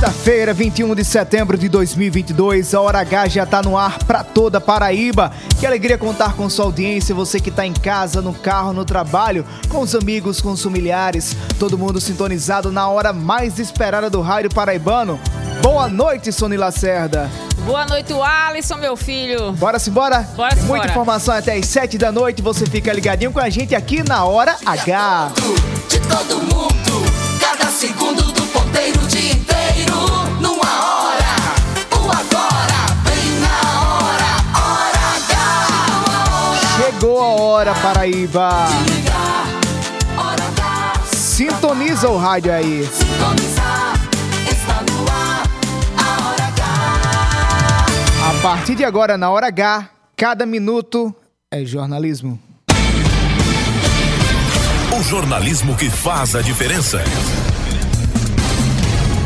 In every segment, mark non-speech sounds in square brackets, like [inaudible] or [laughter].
H. Quarta-feira, 21 de setembro de 2022, a Hora H já está no ar para toda a Paraíba. Que alegria contar com sua audiência, você que está em casa, no carro, no trabalho, com os amigos, com os familiares, todo mundo sintonizado na hora mais esperada do rádio paraibano. Boa noite, Sony Lacerda. Boa noite, Alisson, meu filho. Bora se bora? Bora se Muita informação até as 7 da noite, você fica ligadinho com a gente aqui na Hora H. De todo mundo, cada segundo do ponteiro o Chegou a hora, Paraíba. Sintoniza o rádio aí. Sintonizar, está no ar a Hora H. A partir de agora, na hora H, cada minuto é jornalismo. O jornalismo que faz a diferença.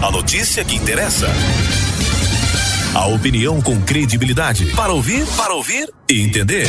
A notícia que interessa. A opinião com credibilidade. Para ouvir, para ouvir e entender.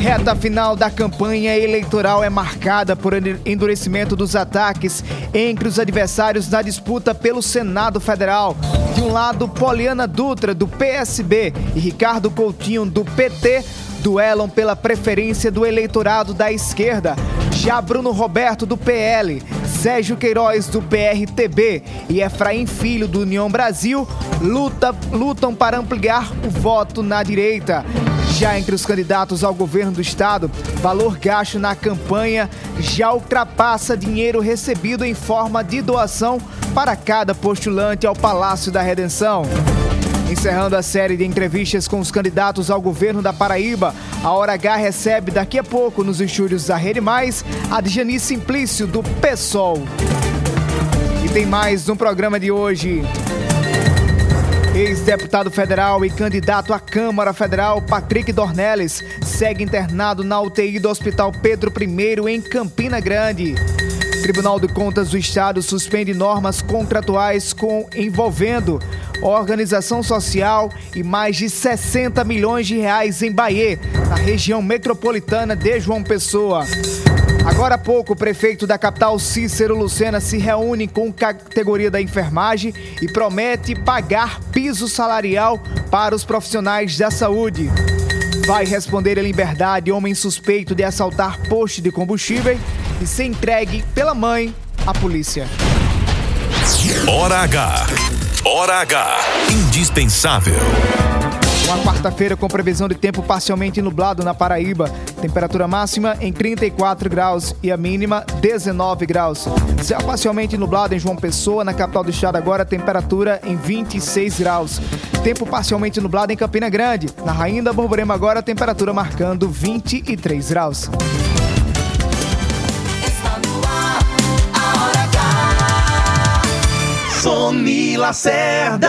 Reta final da campanha eleitoral é marcada por endurecimento dos ataques entre os adversários na disputa pelo Senado Federal. De um lado, Poliana Dutra, do PSB, e Ricardo Coutinho, do PT, duelam pela preferência do eleitorado da esquerda. Já Bruno Roberto, do PL, Sérgio Queiroz, do PRTB e Efraim Filho, do União Brasil, luta, lutam para ampliar o voto na direita. Já entre os candidatos ao governo do estado, valor gasto na campanha já ultrapassa dinheiro recebido em forma de doação para cada postulante ao Palácio da Redenção. Encerrando a série de entrevistas com os candidatos ao governo da Paraíba, a Hora H recebe daqui a pouco nos estúdios da Rede Mais a Djani Simplício do PSOL. E tem mais no programa de hoje. Ex-deputado federal e candidato à Câmara Federal, Patrick Dornelles, segue internado na UTI do Hospital Pedro I em Campina Grande. Tribunal de Contas do Estado suspende normas contratuais com envolvendo organização social e mais de 60 milhões de reais em Bahia, na região metropolitana de João Pessoa. Agora há pouco, o prefeito da capital, Cícero Lucena, se reúne com categoria da enfermagem e promete pagar piso salarial para os profissionais da saúde. Vai responder em liberdade homem suspeito de assaltar poste de combustível e ser entregue pela mãe à polícia. Hora H. Hora H. Indispensável. Uma quarta-feira com previsão de tempo parcialmente nublado na Paraíba. Temperatura máxima em 34 graus e a mínima 19 graus. Céu parcialmente nublado em João Pessoa, na capital do estado agora, temperatura em 26 graus. Tempo parcialmente nublado em Campina Grande. Na Rainha da Borborema agora, temperatura marcando 23 graus. Lacerda.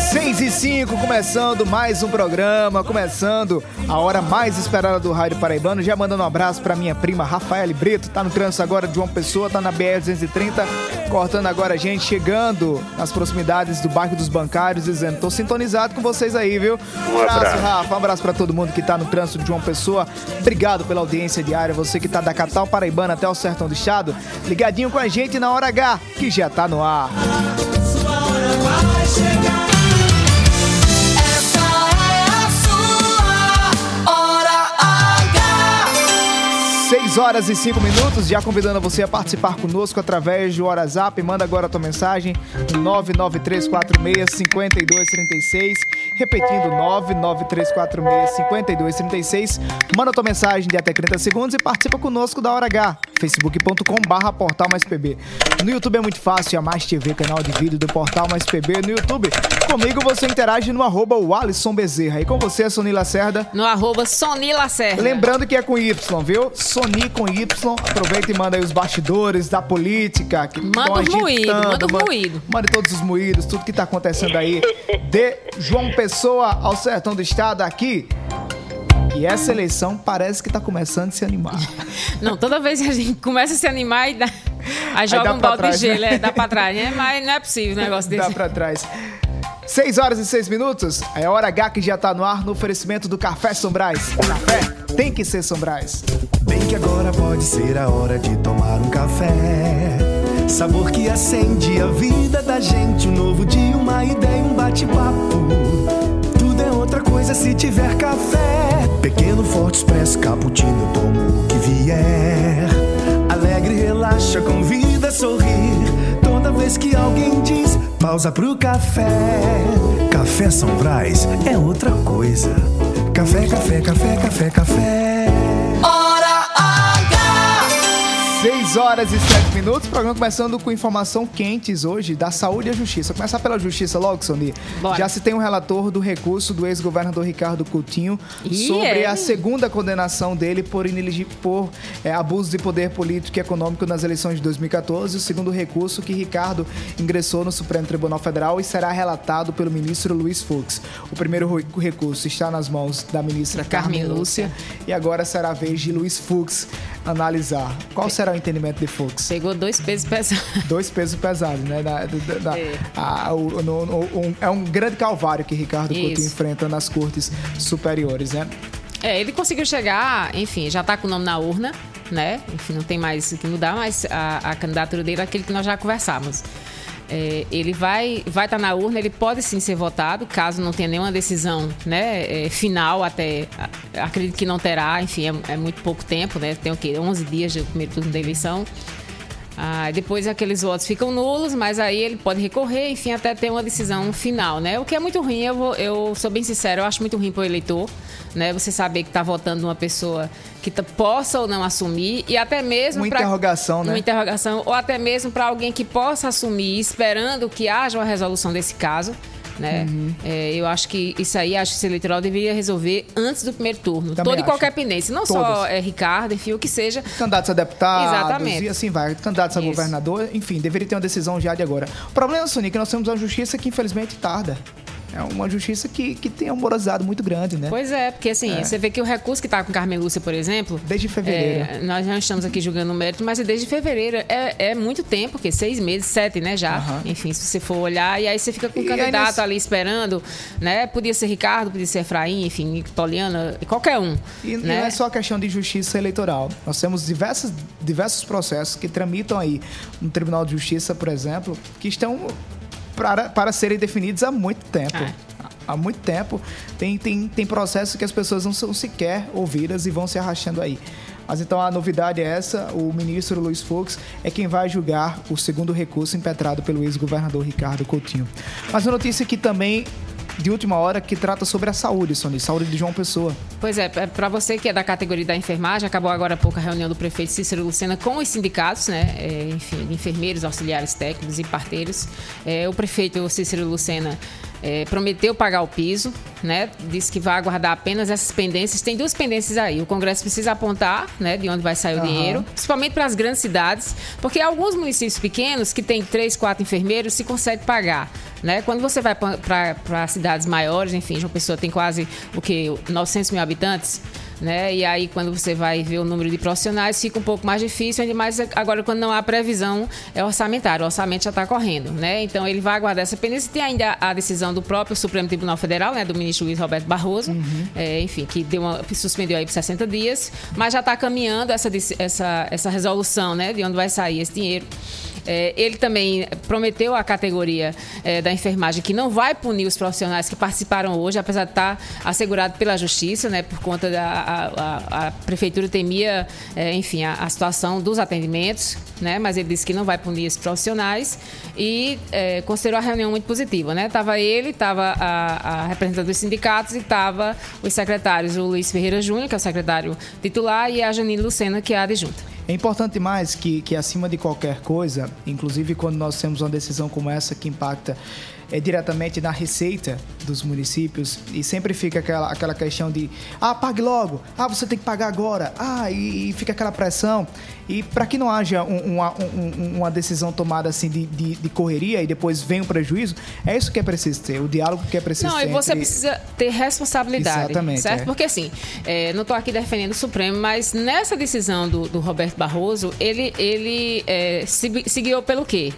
6 e 5, começando mais um programa, começando a hora mais esperada do Rádio Paraibano. Já mandando um abraço pra minha prima Rafaela Brito, tá no trânsito agora de João Pessoa, tá na BR-230, cortando agora a gente, chegando nas proximidades do bairro dos Bancários, dizendo: tô sintonizado com vocês aí, viu? Um abraço, Rafa, um abraço pra todo mundo que tá no trânsito de João Pessoa. Obrigado pela audiência diária, você que tá da capital paraibana até o sertão do estado, ligadinho com a gente na hora H, que já tá no ar. Essa 6 horas e 5 minutos, já convidando você a participar conosco através do WhatsApp. Manda agora a tua mensagem no 993465236. Repetindo, 993465236. Manda a tua mensagem de até 30 segundos e participa conosco da Hora H. facebook.com barra Portal Mais PB. No YouTube é muito fácil, a Mais TV, canal de vídeo do Portal Mais PB no YouTube. Comigo você interage no arroba o Alisson Bezerra. E com você, Sony Lacerda. No arroba Sony Lacerda. Lembrando que é com Y, viu? Sony com Y. Aproveita e manda aí os bastidores da política. Que Manda os moídos, manda os moídos. Mande todos os moídos, tudo que tá acontecendo aí. De João Pessoa ao sertão do estado aqui. E essa eleição parece que tá começando a se animar. [laughs] Não, toda vez que a gente começa a se animar e dá. Aí joga dá um balde trás, de gelo, né? é, dá pra trás, né? Mas não é possível um [laughs] negócio Dá desse. pra trás. 6 horas e 6 minutos. É hora H que já tá no ar no oferecimento do Café Sombrais. Café tem que ser Sombrais. Bem que agora pode ser a hora de tomar um café. Sabor que acende a vida da gente. Um novo dia, uma ideia, um bate-papo. É outra coisa se tiver café. Pequeno, forte, expresso, cappuccino. Eu tomo o que vier. Alegre, relaxa, convida a sorrir. Toda vez que alguém diz pausa pro café. Café São Brás é outra coisa. Café, café, café, café, café. Hora H. 6 horas e 7 minutos, programa começando com informação quentes hoje da saúde e a justiça. Começar pela justiça logo, Sony. Bora. Já se tem um relator do recurso do ex-governador Ricardo Coutinho Ih, sobre é? a segunda condenação dele por, por é, abuso de poder político e econômico nas eleições de 2014. O segundo recurso que Ricardo ingressou no Supremo Tribunal Federal e será relatado pelo ministro Luiz Fux. O primeiro ro- recurso está nas mãos da ministra Carmen Lúcia Lúcia. e agora será a vez de Luiz Fux analisar. Qual será o entendimento de Fux? Pegou dois pesos pesados. [laughs] Dois pesos pesados, né? Da- da- da- É. a- o- no- no- um- é um grande calvário que Ricardo Couto Isso. enfrenta nas cortes superiores, né? É, ele conseguiu chegar, enfim, já tá com o nome na urna, né? Enfim, não tem mais o que mudar, mas a, a candidatura dele é aquele que nós já conversamos. É, ele vai vai estar na urna, ele pode sim ser votado, caso não tenha nenhuma decisão né, é, final até. Acredito que não terá, enfim, é, é muito pouco tempo, né? Tem o quê? 11 dias do primeiro turno da eleição. Ah, depois aqueles votos ficam nulos, mas aí ele pode recorrer, enfim, até ter uma decisão final, né? O que é muito ruim, eu, vou- eu sou bem sincero, eu acho muito ruim para o eleitor, né? Você saber que está votando uma pessoa que possa ou não assumir e até mesmo Uma pra- interrogação, né? uma interrogação ou até mesmo para alguém que possa assumir, esperando que haja uma resolução desse caso. Né? Uhum. É, eu acho que isso aí, a Justiça Eleitoral deveria resolver antes do primeiro turno. Também Toda e acho. qualquer pendência. Não só é, Ricardo, enfim, o que seja. Candidatos a deputados Exatamente. e assim vai. Candidatos a Isso. governador, enfim, deveria ter uma decisão já de agora. O problema, Sony, é que nós temos uma justiça que infelizmente tarda. É uma justiça que, que tem um morosidade muito grande, né? Pois é, porque assim, você vê que o recurso que está com Carmen Lúcia, por exemplo. Desde fevereiro. é, nós já estamos aqui julgando o mérito, mas é desde fevereiro. É, é muito tempo, porque seis meses, sete, né, já. Aham. Enfim, se você for olhar, e aí você fica com o aí candidato ali esperando, né? Podia ser Ricardo, podia ser Efraim, enfim, Toliana, qualquer um. E, e né? não é só questão de justiça eleitoral. Nós temos diversos, diversos processos que tramitam aí no Tribunal de Justiça, por exemplo, que estão para, para serem definidos há muito tempo. É. Há muito tempo. Tem, tem, tem processos que as pessoas não são sequer ouvidas e vão se arrastando aí. Mas então a novidade é essa: o ministro Luiz Fux é quem vai julgar o segundo recurso impetrado pelo ex-governador Ricardo Coutinho. Mas uma notícia que também de última hora que trata sobre a saúde, Sony, saúde de João Pessoa. Pois é, para você que é da categoria da enfermagem, acabou agora há pouco a reunião do prefeito Cícero Lucena com os sindicatos, né? É, enfim, de enfermeiros, auxiliares técnicos e parteiros. É, o prefeito Cícero Lucena é, prometeu pagar o piso, né? Disse que vai aguardar apenas essas pendências. Tem duas pendências aí. O Congresso precisa apontar, né, de onde vai sair o Aham. dinheiro, principalmente para as grandes cidades, porque alguns municípios pequenos que têm três, quatro enfermeiros se consegue pagar. Né? Quando você vai para cidades maiores, enfim, João Pessoa tem quase o que 900 mil habitantes, né? E aí quando você vai ver o número de profissionais fica um pouco mais difícil, ainda mais agora quando não há previsão é orçamentário, o orçamento já está correndo, né? Então ele vai aguardar essa pendência. Tem ainda a decisão do próprio Supremo Tribunal Federal, né? Do ministro Luiz Roberto Barroso, uhum. é, enfim, que deu uma, suspendeu aí por 60 dias, mas já está caminhando essa, essa, essa resolução, né? De onde vai sair esse dinheiro. É, ele também prometeu à categoria é, da enfermagem que não vai punir os profissionais que participaram hoje, apesar de estar assegurado pela justiça, né, por conta da a, a, a prefeitura temia, é, enfim, a, a, situação dos atendimentos, né, mas ele disse que não vai punir esses profissionais e é, considerou a reunião muito positiva, né? Tava ele, estava a, representante dos sindicatos e estava os secretários, o Luiz Ferreira Júnior, que é o secretário titular, e a Janine Lucena, que é a adjunta. É importante mais que, que acima de qualquer coisa, inclusive quando nós temos uma decisão como essa que impacta é, diretamente na receita dos municípios e sempre fica aquela, aquela questão de ah, pague logo, ah, você tem que pagar agora, ah, e, e fica aquela pressão. E para que não haja um, uma, um, uma decisão tomada assim de, de, de, correria e depois vem um prejuízo, é isso que é preciso ter, o diálogo que é preciso não, ter. Não, e você entre... precisa ter responsabilidade. Exatamente. Certo? É. Porque assim, é, não estou aqui defendendo o Supremo, mas nessa decisão do, do Roberto Barroso, ele, ele é, se, se guiou pelo quê?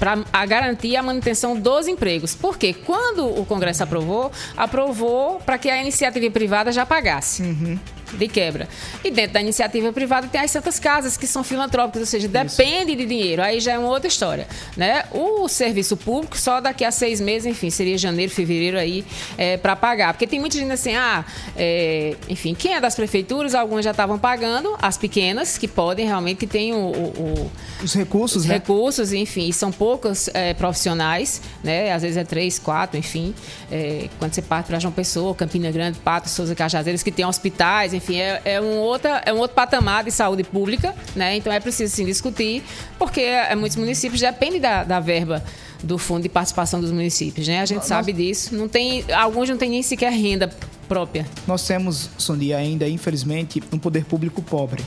Para garantir a manutenção dos empregos. Porque quando o Congresso aprovou, aprovou para que a iniciativa privada já pagasse. Uhum de quebra. E dentro da iniciativa privada tem as santas casas que são filantrópicas, ou seja, depende de dinheiro. Aí já é uma outra história, né? O serviço público só daqui a seis meses, enfim, seria janeiro, fevereiro aí é, para pagar, porque tem muita gente assim, ah, é, enfim, quem é das prefeituras, algumas já estavam pagando, as pequenas que podem realmente que têm o, o, os recursos, os né? recursos, enfim, e são poucos é, profissionais, né? Às vezes é três, quatro, enfim, é, quando você parte para João Pessoa, Campina Grande, Pato, Souza Cajazeiras, que tem hospitais, enfim, é, é, um outra, é um outro patamar de saúde pública, né? Então é preciso sim discutir, porque é, muitos municípios dependem da, da verba do fundo de participação dos municípios, né? A gente Nós... sabe disso. Não tem, alguns não têm nem sequer renda própria. Nós temos, Sonia, ainda, infelizmente, um poder público pobre.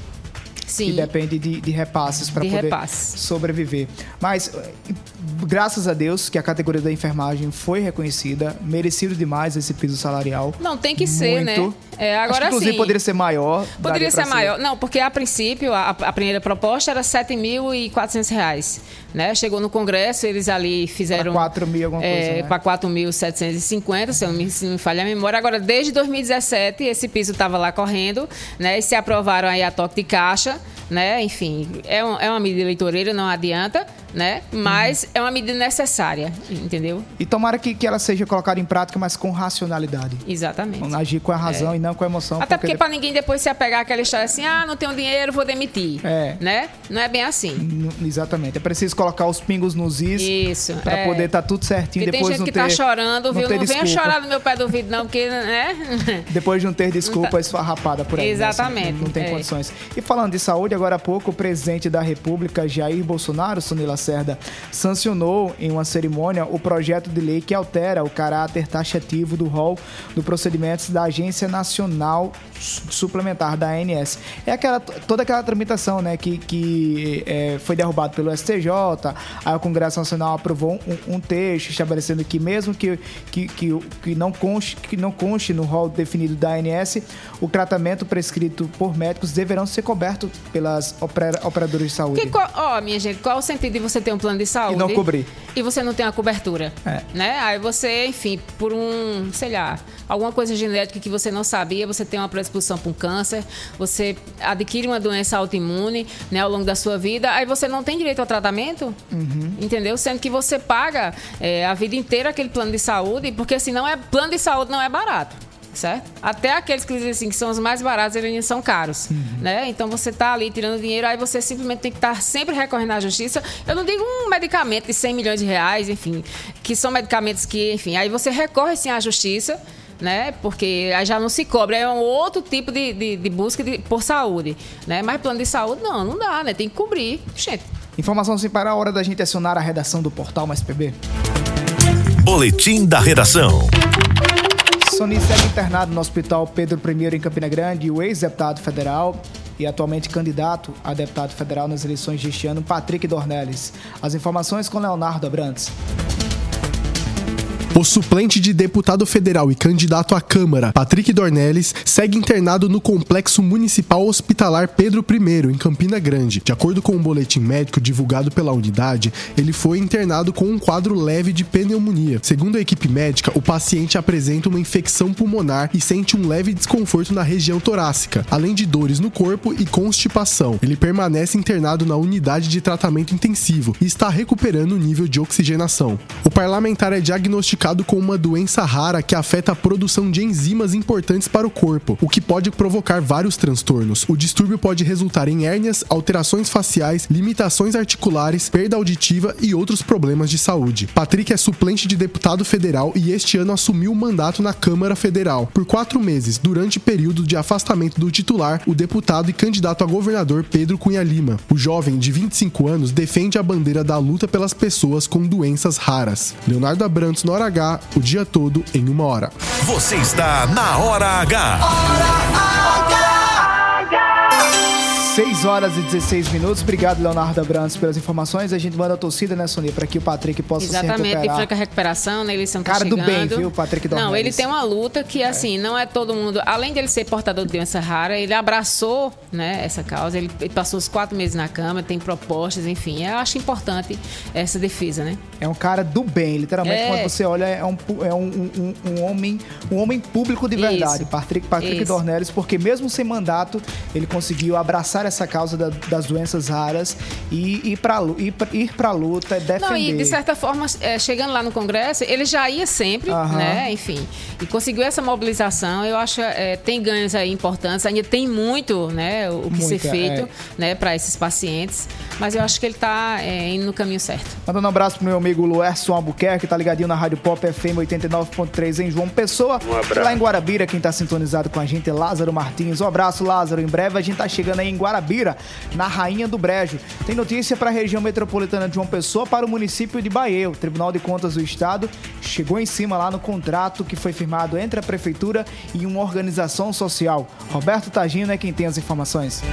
Sim. Que depende de, de repasses para poder repasse. sobreviver. Mas graças a Deus que a categoria da enfermagem foi reconhecida, merecido demais esse piso salarial. Não, tem que ser, né? É, agora Acho que, inclusive sim. poderia ser maior. Poderia ser maior. Não, porque a princípio a, a primeira proposta era R$ 7.400. Né? Chegou no Congresso, eles ali fizeram. Para 4 mil alguma é, coisa. Né? Para 4.750, se eu não me, se não me falha a memória. Agora, desde 2017, esse piso estava lá correndo, né? E se aprovaram aí a toque de caixa né? Enfim, é, um, é uma medida eleitoreira, não adianta, né? Mas uhum. é uma medida necessária, entendeu? E tomara que, que ela seja colocada em prática, mas com racionalidade. Exatamente. Vamos agir com a razão é. e não com a emoção. Até porque, porque para ninguém depois se apegar àquela história assim, ah, não tenho dinheiro, vou demitir. É. Né? Não é bem assim. N exatamente. É preciso colocar os pingos nos is. Isso. Para é. poder estar tá tudo certinho. Porque depois tem gente não que ter, tá chorando, viu? Não, não venha chorar no meu pé do vidro, não, porque, né? [laughs] depois de não ter desculpa tá... esfarrapada por aí. Né? Exatamente. Né? Não, não, tem é. condições. E falando de saúde, agora há pouco, o presidente da República, Jair Bolsonaro, Sunila Lacerda, sancionou em uma cerimônia o projeto de lei que altera o caráter taxativo do rol do procedimentos da Agência Nacional Suplementar, da ANS. É aquela, toda aquela tramitação né, que, que é, foi derrubado pelo STJ, aí o Congresso Nacional aprovou um, um texto estabelecendo que mesmo que, que, que, que, não conste, que não conste no rol definido da ANS, o tratamento prescrito por médicos deverão ser coberto pelas operadoras de saúde. Ó, oh, minha gente, qual o sentido de você ter um plano de saúde? E não cobrir. E você não tem uma cobertura. É. Né? Aí você, enfim, por um, sei lá, alguma coisa genética que você não sabia, você tem uma predisposição para um câncer, você adquire uma doença autoimune né, ao longo da sua vida, aí você não tem direito ao tratamento, uhum. entendeu? Sendo que você paga é, a vida inteira aquele plano de saúde, porque assim, não é, plano de saúde não é barato certo? Até aqueles que dizem assim que são os mais baratos, eles são caros, uhum. né? Então você está ali tirando dinheiro, aí você simplesmente tem que estar sempre recorrendo à justiça. Eu não digo um medicamento de 100 milhões de reais, enfim, que são medicamentos que, enfim, aí você recorre sim à justiça, né? Porque aí já não se cobra, é um outro tipo de, de, de busca de, por saúde, né? Mas plano de saúde não, não dá, né? Tem que cobrir, gente. Informação sem parar, a hora da gente acionar a redação do portal Mais PB. Boletim da redação. Sony segue internado no Hospital Pedro I em Campina Grande e o ex-deputado federal e atualmente candidato a deputado federal nas eleições deste ano, Patrick Dornelles. As informações com Leonardo Abrantes. O suplente de deputado federal e candidato à Câmara, Patrick Dornelles, segue internado no Complexo Municipal Hospitalar Pedro I, em Campina Grande. De acordo com um boletim médico divulgado pela unidade, ele foi internado com um quadro leve de pneumonia. Segundo a equipe médica, o paciente apresenta uma infecção pulmonar e sente um leve desconforto na região torácica, além de dores no corpo e constipação. Ele permanece internado na unidade de tratamento intensivo e está recuperando o nível de oxigenação. O parlamentar é diagnosticado com uma doença rara que afeta a produção de enzimas importantes para o corpo, o que pode provocar vários transtornos. O distúrbio pode resultar em hérnias, alterações faciais, limitações articulares, perda auditiva e outros problemas de saúde. Patrick é suplente de deputado federal e este ano assumiu o mandato na Câmara Federal. Por quatro meses, durante o período de afastamento do titular, o deputado e candidato a governador Pedro Cunha Lima. O jovem, de 25 anos, defende a bandeira da luta pelas pessoas com doenças raras. Leonardo Abrantes, na hora H, o dia todo em uma hora. Você está na Hora H. 6 horas e 16 minutos. Obrigado, Leonardo Abrantes, pelas informações. A gente manda a torcida, né, Sonia, para que o Patrick possa se Exatamente, tem recuperar. franca recuperação, na eleição tá Cara do bem, viu, Patrick Não, Dornelles? ele tem uma luta que, assim, não é todo mundo... Além de ele ser portador de doença rara, ele abraçou né, essa causa. Ele, passou os quatro meses na cama, tem propostas, enfim. Eu acho importante essa defesa, né? É um cara do bem, literalmente, É. quando você olha, é um, é um, um- um- homem um homem público de verdade, Isso. Patrick, Patrick Isso. Dornelles, porque mesmo sem mandato, ele conseguiu abraçar essa causa da- das doenças raras e ir pra, lu- ir pra luta, defender. Não, e de certa forma, é, chegando lá no Congresso, ele já ia sempre, Aham. né? Enfim, e conseguiu essa mobilização. Eu acho é, tem ganhos aí importantes. Ainda tem muito, né? O que ser Muita, feito, é. né? Para esses pacientes. Mas eu acho que ele está indo no caminho certo. Mandando um abraço pro meu amigo Luerson Albuquerque, tá ligadinho na Rádio Pop FM 89.3 em João Pessoa. Um abraço. Lá em Guarabira, quem tá sintonizado com a gente é Lázaro Martins. Um abraço, Lázaro. Em breve a gente tá chegando aí em Guarabira, na Rainha do Brejo. Tem notícia para a região metropolitana de João Pessoa para o município de Bahia. O Tribunal de Contas do Estado chegou em cima lá no contrato que foi firmado entre a prefeitura e uma organização social. Roberto Tagino é quem tem as informações.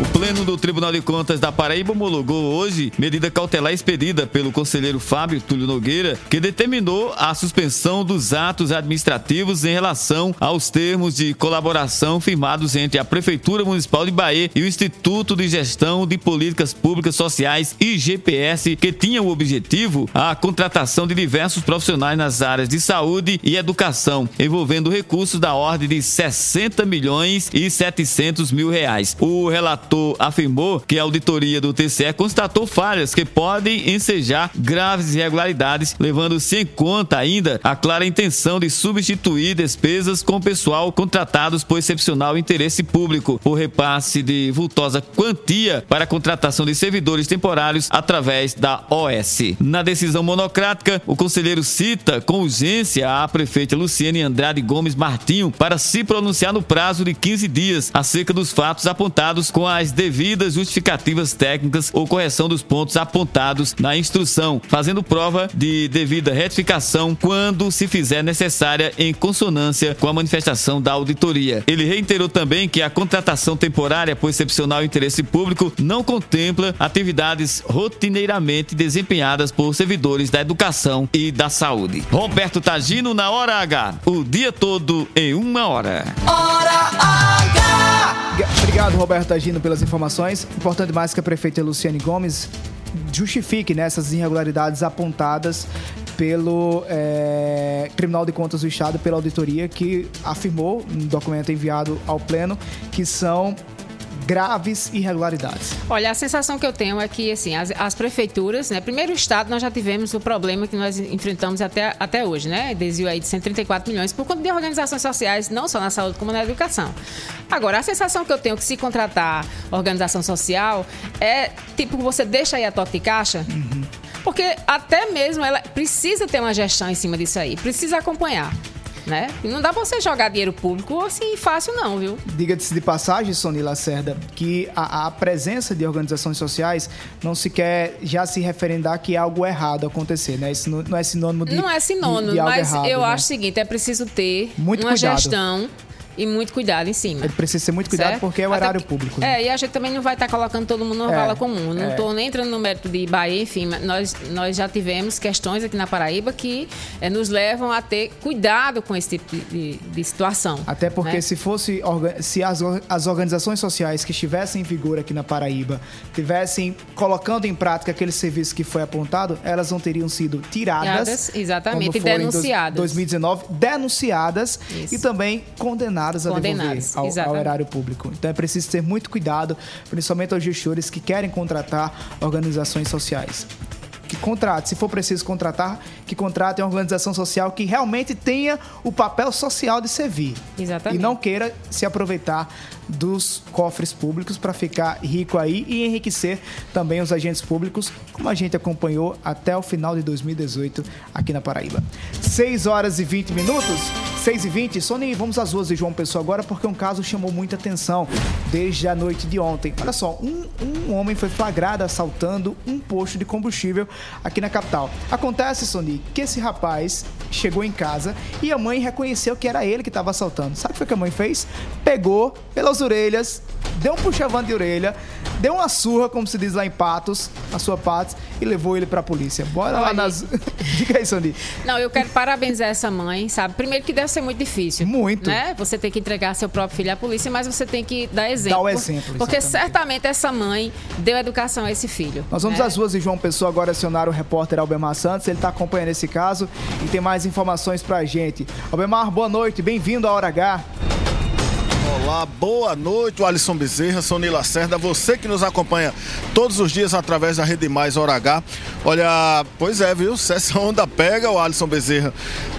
O Pleno do Tribunal de Contas da Paraíba homologou hoje medida cautelar expedida pelo conselheiro Fábio Túlio Nogueira, que determinou a suspensão dos atos administrativos em relação aos termos de colaboração firmados entre a Prefeitura Municipal de Bahia e o Instituto de Gestão de Políticas Públicas Sociais, IGPS, que tinha o objetivo a contratação de diversos profissionais nas áreas de saúde e educação, envolvendo recursos da ordem de 60 milhões e 700 mil reais. O relator afirmou que a auditoria do TCE constatou falhas que podem ensejar graves irregularidades, levando-se em conta ainda a clara intenção de substituir despesas com pessoal contratados por excepcional interesse público, por repasse de vultosa quantia para a contratação de servidores temporários através da OS. Na decisão monocrática, o conselheiro cita com urgência a prefeita Luciane Andrade Gomes Martinho para se pronunciar no prazo de 15 dias acerca dos fatos apontados com as devidas justificativas técnicas ou correção dos pontos apontados na instrução, fazendo prova de devida retificação quando se fizer necessária em consonância com a manifestação da auditoria. Ele reiterou também que a contratação temporária por excepcional interesse público não contempla atividades rotineiramente desempenhadas por servidores da educação e da saúde. Roberto Tagino na hora H, o dia todo em uma hora. Obrigado, Roberto Agino, pelas informações. Importante mais que a prefeita Luciane Gomes justifique né, essas irregularidades apontadas pelo eh, Tribunal de Contas do Estado, pela auditoria, que afirmou, no documento enviado ao Pleno, que são graves irregularidades. Olha, a sensação que eu tenho é que, assim, as, as prefeituras, né? Primeiro, o Estado, nós já tivemos o problema que nós enfrentamos até, até hoje, né? Desvio aí de 134 milhões por conta de organizações sociais, não só na saúde, como na educação. Agora, a sensação que eu tenho é que se contratar organização social é, tipo, você deixa aí a toque de caixa, porque até mesmo ela precisa ter uma gestão em cima disso aí, precisa acompanhar. Né? E não dá pra você jogar dinheiro público assim fácil, não, viu? Diga-se de passagem, Sony Lacerda, que a, a presença de organizações sociais não se quer já se referendar que algo errado acontecer, né? Isso não, não é sinônimo de não é de- sinônimo, de algo mas errado, eu né? acho o seguinte: é preciso ter Muito uma cuidado. gestão e muito cuidado em cima. Ele precisa ser muito cuidado Certo? porque é o Até horário público. né? É, e a gente também não vai estar colocando todo mundo numa É, vala comum. Não é. estou nem entrando no mérito de Bahia, enfim, mas nós, nós já tivemos questões aqui na Paraíba que eh, nos levam a ter cuidado com esse tipo de, de- de situação. Até porque né? se fosse se as, as organizações sociais que estivessem em vigor aqui na Paraíba tivessem colocando em prática aquele serviço que foi apontado, elas não teriam sido tiradas, Tiradas, exatamente, e denunciadas. 2019, denunciadas Isso. e também condenadas a Condenadas, devolver ao, ao erário público. Então é preciso ter muito cuidado, principalmente aos gestores que querem contratar organizações sociais. Que contrate, se for preciso contratar, que contratem uma organização social que realmente tenha o papel social de servir. Exatamente. E não queira se aproveitar dos cofres públicos para ficar rico aí e enriquecer também os agentes públicos, como a gente acompanhou até o final de 2018 aqui na Paraíba. 6 horas e 20 minutos, 6 e 20. Sony, vamos às ruas de João Pessoa agora porque um caso chamou muita atenção desde a noite de ontem. Olha só, um, um homem foi flagrado assaltando um posto de combustível aqui na capital. Acontece, Sony, que esse rapaz chegou em casa e a mãe reconheceu que era ele que estava assaltando. Sabe o que a mãe fez? Pegou pelas orelhas, deu um puxavão de orelha, deu uma surra, como se diz lá em Patos, a sua Patos, e levou ele pra polícia. Bora lá Olha, nas. [laughs] Diga aí, Sony. Não, eu quero parabenizar essa mãe, sabe? Primeiro que deve ser muito difícil. Muito. Né? Você tem que entregar seu próprio filho à polícia, mas você tem que dar exemplo. Dar o exemplo, Porque exatamente. certamente essa mãe deu educação a esse filho. Nós vamos né? às ruas de João Pessoa agora acionar o repórter Albemar Santos. Ele está acompanhando esse caso e tem mais informações pra gente. Albemar, boa noite, bem-vindo à Hora H. Olá, boa noite, Alisson Bezerra, sou Nila Cerda, você que nos acompanha todos os dias através da Rede Mais Hora H. Olha, pois é, viu? Essa onda pega, o Alisson Bezerra.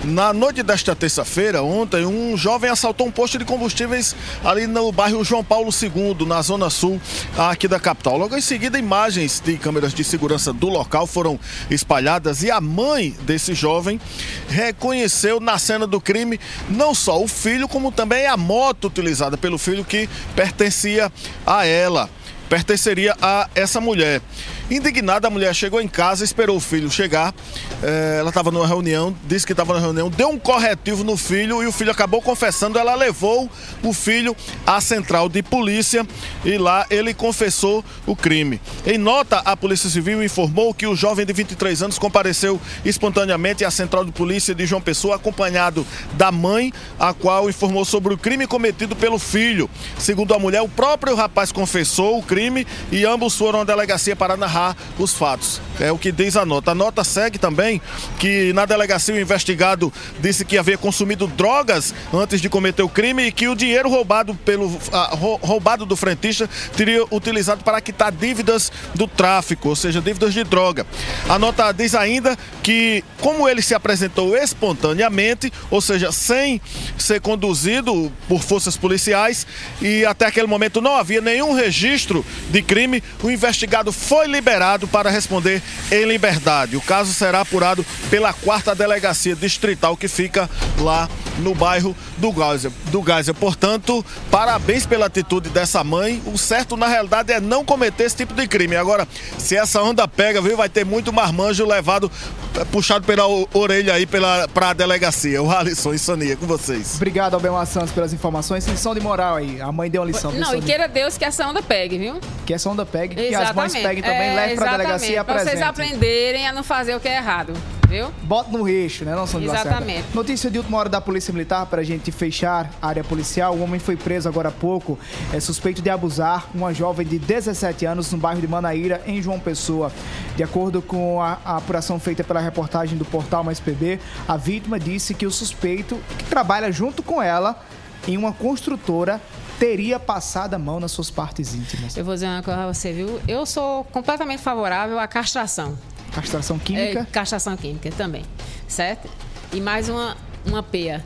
Na noite desta terça-feira, ontem, um jovem assaltou um posto de combustíveis ali no bairro João Paulo II, na zona sul aqui da capital. Logo em seguida, imagens de câmeras de segurança do local foram espalhadas e a mãe desse jovem reconheceu na cena do crime não só o filho, como também a moto utilizada pelo filho que pertencia a ela, pertenceria a essa mulher. Indignada, a mulher chegou em casa, esperou o filho chegar. eh, ela estava numa reunião, disse que estava na reunião, deu um corretivo no filho e o filho acabou confessando. Ela levou o filho à central de polícia e lá ele confessou o crime. Em nota, a Polícia Civil informou que o jovem de 23 anos compareceu espontaneamente à central de polícia de João Pessoa, acompanhado da mãe, a qual informou sobre o crime cometido pelo filho. Segundo a mulher, o próprio rapaz confessou o crime e ambos foram à delegacia para narrar os fatos. É o que diz a nota. A nota segue também que na delegacia o investigado disse que havia consumido drogas antes de cometer o crime e que o dinheiro roubado pelo ah, rou- roubado do frentista teria utilizado para quitar dívidas do tráfico, ou seja, dívidas de droga. A nota diz ainda que como ele se apresentou espontaneamente, ou seja, sem ser conduzido por forças policiais e até aquele momento não havia nenhum registro de crime, o investigado foi liberado para responder em liberdade. O caso será apurado pela quarta delegacia distrital que fica lá no bairro do Gásia. Do Gásia. Portanto, parabéns pela atitude dessa mãe. O certo, na realidade, é não cometer esse tipo de crime. Agora, se essa onda pega, viu, vai ter muito marmanjo levado, eh, puxado pela orelha aí pela, pra delegacia. O Alisson e Sonia, com vocês. Obrigado, Albemar Santos, pelas informações. Lição de moral aí. A mãe deu uma lição. Não, e queira Deus que essa onda pegue, viu? Que essa onda pegue, que as mães peguem também, É, leve pra exatamente. delegacia Pra vocês aprenderem a não fazer o que é errado, viu? Bota no eixo, né, Lacerda? Exatamente. Notícia de última hora da Polícia Militar para a gente fechar a área policial. O homem foi preso agora há pouco, é suspeito de abusar uma jovem de 17 anos no bairro de Manaíra, em João Pessoa. De acordo com a, a apuração feita pela reportagem do portal Mais PB, a vítima disse que o suspeito, que trabalha junto com ela em uma construtora, teria passado a mão nas suas partes íntimas. Eu vou dizer uma coisa pra você, viu? Eu sou completamente favorável à castração. Castração química. É, castração química também, certo? E mais uma, uma peia.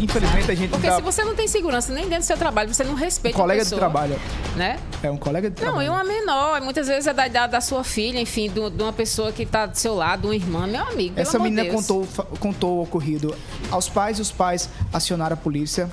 Infelizmente a gente Porque dá- se você não tem segurança nem dentro do seu trabalho, você não um respeita a colega de pessoa, trabalho. Né? É um colega de Não, trabalho. e uma menor, muitas vezes é da idade da sua filha, enfim, de uma pessoa que está do seu lado, uma irmã, meu amigo. Essa de menina Deus. contou, contou o ocorrido aos pais e os pais acionaram a polícia.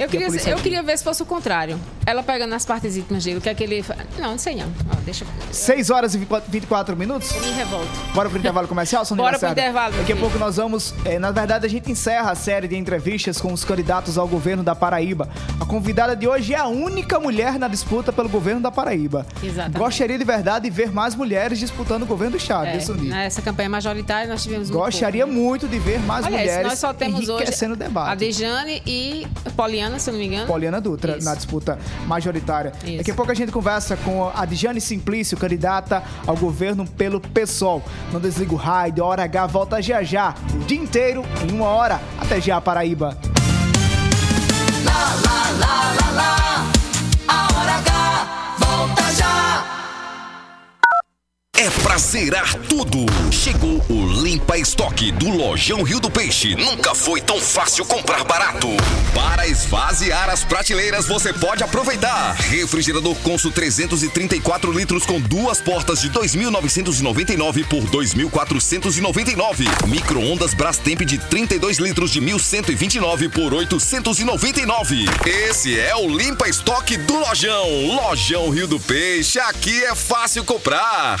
Eu a queria, eu queria ver se fosse o contrário. Ela pegando as partes íntimas dele, o que é que ele. fa- Não, não sei não. Ó, deixa. 6 horas e 24 minutos. Eu me revolto. Bora pro intervalo [laughs] comercial, Sonia Bora pro intervalo, Daqui a pouco nós vamos. eh, na verdade, a gente encerra a série de entrevistas com os candidatos ao governo da Paraíba. A convidada de hoje é a única mulher na disputa pelo governo da Paraíba. Exatamente. Gostaria de verdade de ver mais mulheres disputando o governo do Estado, É, Sonia? nessa campanha majoritária nós tivemos muito Gostaria pouco. muito de ver mais Aliás, mulheres nós só temos hoje o a debate. Dejane e Poliana, se eu não me engano. Poliana Dutra Isso. na disputa majoritária. Isso. Daqui a pouco a gente conversa com a Dijane Simplício, candidata ao governo pelo PSOL. Não desliga o rádio, a Hora H volta já já, o dia inteiro, em uma hora. Até já, Paraíba. Lá, lá, lá, lá, lá. É pra zerar tudo. Chegou o Limpa Estoque do Lojão Rio do Peixe. Nunca foi tão fácil comprar barato. Para esvaziar as prateleiras, você pode aproveitar. Refrigerador Consul 334 litros com duas portas de 2.999 por 2.499. Micro-ondas Brastemp de 32 litros de 1.129 por 899. Esse é o Limpa Estoque do Lojão. Lojão Rio do Peixe. Aqui é fácil comprar.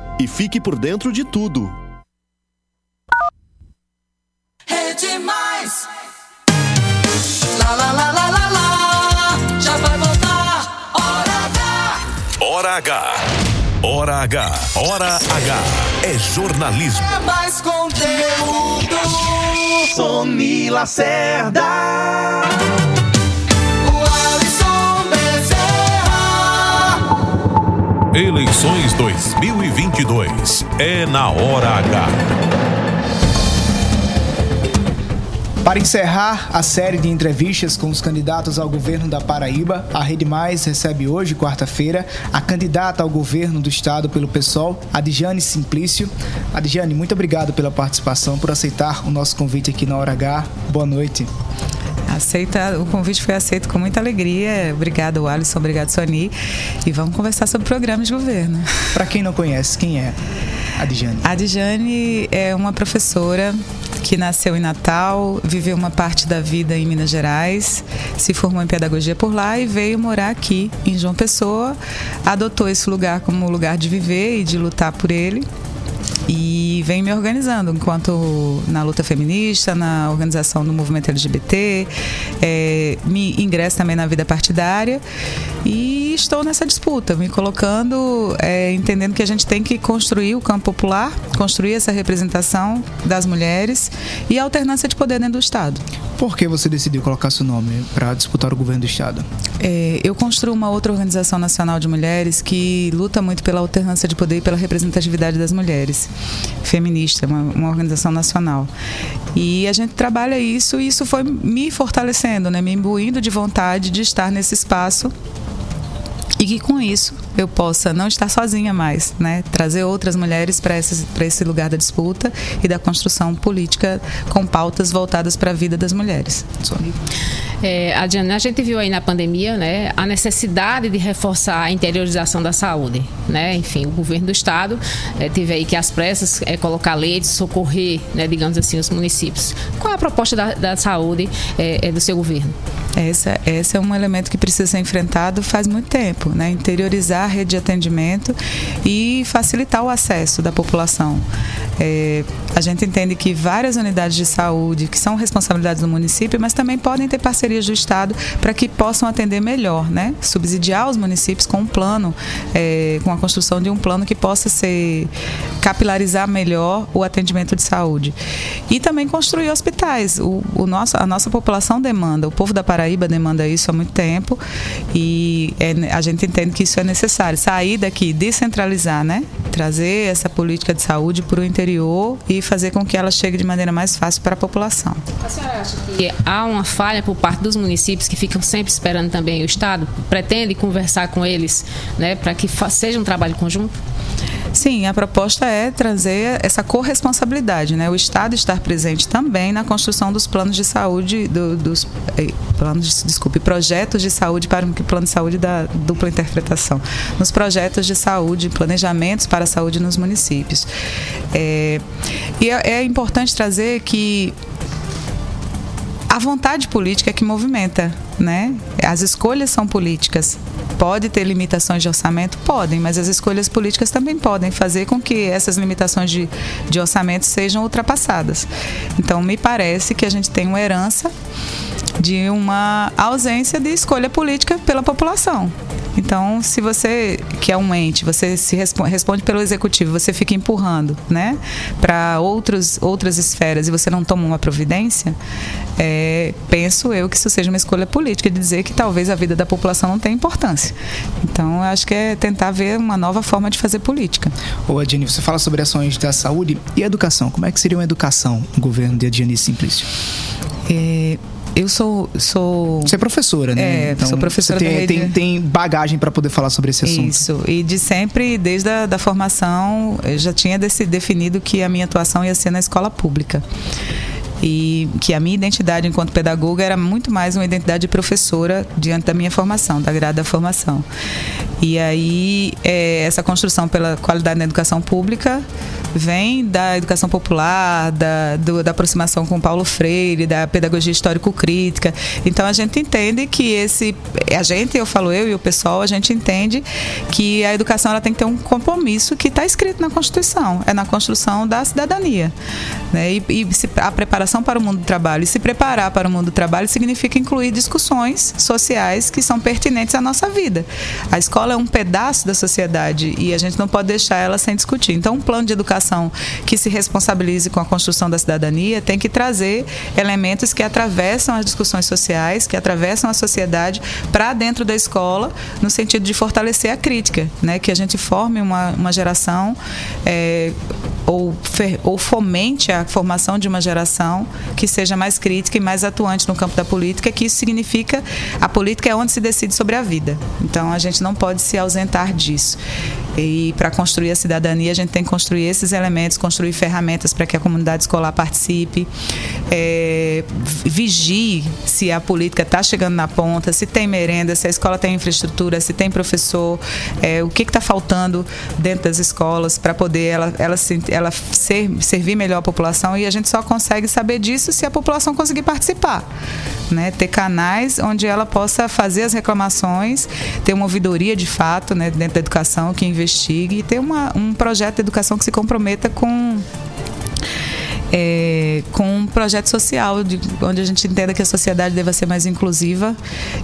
e fique por dentro de tudo. Rede Mais. Lá, lá, lá, lá, lá, lá. Já vai voltar. Hora H. Hora H. Hora H. Hora H. É jornalismo. É mais conteúdo. Sony Lacerda. Eleições 2022. É na Hora H. Para encerrar a série de entrevistas com os candidatos ao governo da Paraíba, a Rede Mais recebe hoje, quarta-feira, a candidata ao governo do estado pelo PSOL, Adjane Simplício. Adjane, muito obrigado pela participação, por aceitar o nosso convite aqui na Hora H. Boa noite. Aceita, o convite foi aceito com muita alegria. Obrigado, Alisson, obrigado, Sony. E vamos conversar sobre programas de governo. Para quem não conhece, quem é a Dijane? A Dijane é uma professora que nasceu em Natal, viveu uma parte da vida em Minas Gerais, se formou em pedagogia por lá e veio morar aqui em João Pessoa, adotou esse lugar como lugar de viver e de lutar por ele e vem me organizando enquanto na luta feminista, na organização do movimento LGBT, é, me ingresso também na vida partidária e estou nessa disputa, me colocando, é, entendendo que a gente tem que construir o campo popular, construir essa representação das mulheres e a alternância de poder dentro do Estado. Por que você decidiu colocar seu nome para disputar o governo do Estado? É, eu construo uma outra organização nacional de mulheres que luta muito pela alternância de poder e pela representatividade das mulheres, feminista, uma, uma organização nacional. E a gente trabalha isso e isso foi me fortalecendo, né, me imbuindo de vontade de estar nesse espaço e que com isso eu possa não estar sozinha mais, né? Trazer outras mulheres para esse, esse lugar da disputa e da construção política com pautas voltadas para a vida das mulheres. É, Adriana, a gente viu aí na pandemia né, a necessidade de reforçar a interiorização da saúde. Né? Enfim, o governo do estado é, teve aí que as pressas é, colocar leite, socorrer, né, digamos assim, os municípios. Qual é a proposta da, da saúde é, é do seu governo? Essa, esse é um elemento que precisa ser enfrentado faz muito tempo, né? interiorizar a rede de atendimento e facilitar o acesso da população. É, a gente entende que várias unidades de saúde, que são responsabilidades do município, mas também podem ter parcerias do Estado para que possam atender melhor, né? subsidiar os municípios com um plano, é, com a construção de um plano que possa ser capilarizar melhor o atendimento de saúde. E também construir hospitais. O, o nosso, a nossa população demanda, o povo da Paraíba demanda isso há muito tempo e é, a gente entende que isso é necessário. Sair daqui, descentralizar, né? trazer essa política de saúde para o interior e fazer com que ela chegue de maneira mais fácil para a população. A senhora acha que há uma falha por parte dos municípios que ficam sempre esperando também o Estado? Pretende conversar com eles né, para que seja um trabalho conjunto? Sim, a proposta é trazer essa corresponsabilidade, né? O Estado estar presente também na construção dos planos de saúde, do, dos eh, planos, desculpe, projetos de saúde para o plano de saúde da dupla interpretação, nos projetos de saúde, planejamentos para a saúde nos municípios. É, e é, é importante trazer que a vontade política é que movimenta, né? As escolhas são políticas. Pode ter limitações de orçamento? Podem, mas as escolhas políticas também podem fazer com que essas limitações de, de orçamento sejam ultrapassadas. Então, me parece que a gente tem uma herança de uma ausência de escolha política pela população. Então, se você, que é um ente, você se responde, responde pelo executivo, você fica empurrando, né, para outras esferas e você não toma uma providência, é, penso eu que isso seja uma escolha política de dizer que talvez a vida da população não tenha importância. Então, eu acho que é tentar ver uma nova forma de fazer política. Ô, Adine, você fala sobre ações da saúde e educação. Como é que seria uma educação no governo de Adine Simplício? É, eu sou, sou. Você é professora, né? É, então, sou professora você tem, tem, tem, bagagem para poder falar sobre esse assunto. Isso. E de sempre, desde a da formação, eu já tinha desse, definido que a minha atuação ia ser na escola pública e que a minha identidade enquanto pedagoga era muito mais uma identidade de professora diante da minha formação, da grade da formação. E aí é, essa construção pela qualidade na educação pública vem da educação popular, da, do, da aproximação com Paulo Freire, da pedagogia histórico-crítica. Então a gente entende que esse, a gente, eu falo eu e o pessoal, a gente entende que a educação ela tem que ter um compromisso que está escrito na Constituição, é na construção da cidadania, né? E, e a preparação para o mundo do trabalho. E se preparar para o mundo do trabalho significa incluir discussões sociais que são pertinentes à nossa vida. A escola é um pedaço da sociedade e a gente não pode deixar ela sem discutir. Então, um plano de educação que se responsabilize com a construção da cidadania tem que trazer elementos que atravessam as discussões sociais, que atravessam a sociedade para dentro da escola, no sentido de fortalecer a crítica, né? que a gente forme uma, uma geração é, ou, ou fomente a formação de uma geração que seja mais crítica e mais atuante no campo da política, que isso significa a política é onde se decide sobre a vida. Então a gente não pode se ausentar disso. E para construir a cidadania, a gente tem que construir esses elementos, construir ferramentas para que a comunidade escolar participe, é, vigie se a política está chegando na ponta, se tem merenda, se a escola tem infraestrutura, se tem professor, é, o que está faltando dentro das escolas para poder ela, ela, ela ser, servir melhor a população e a gente só consegue saber disso se a população conseguir participar. Né, ter canais onde ela possa fazer as reclamações, ter uma ouvidoria de fato né, dentro da educação que investigue e ter uma, um projeto de educação que se comprometa com é, com um projeto social, de, onde a gente entenda que a sociedade deva ser mais inclusiva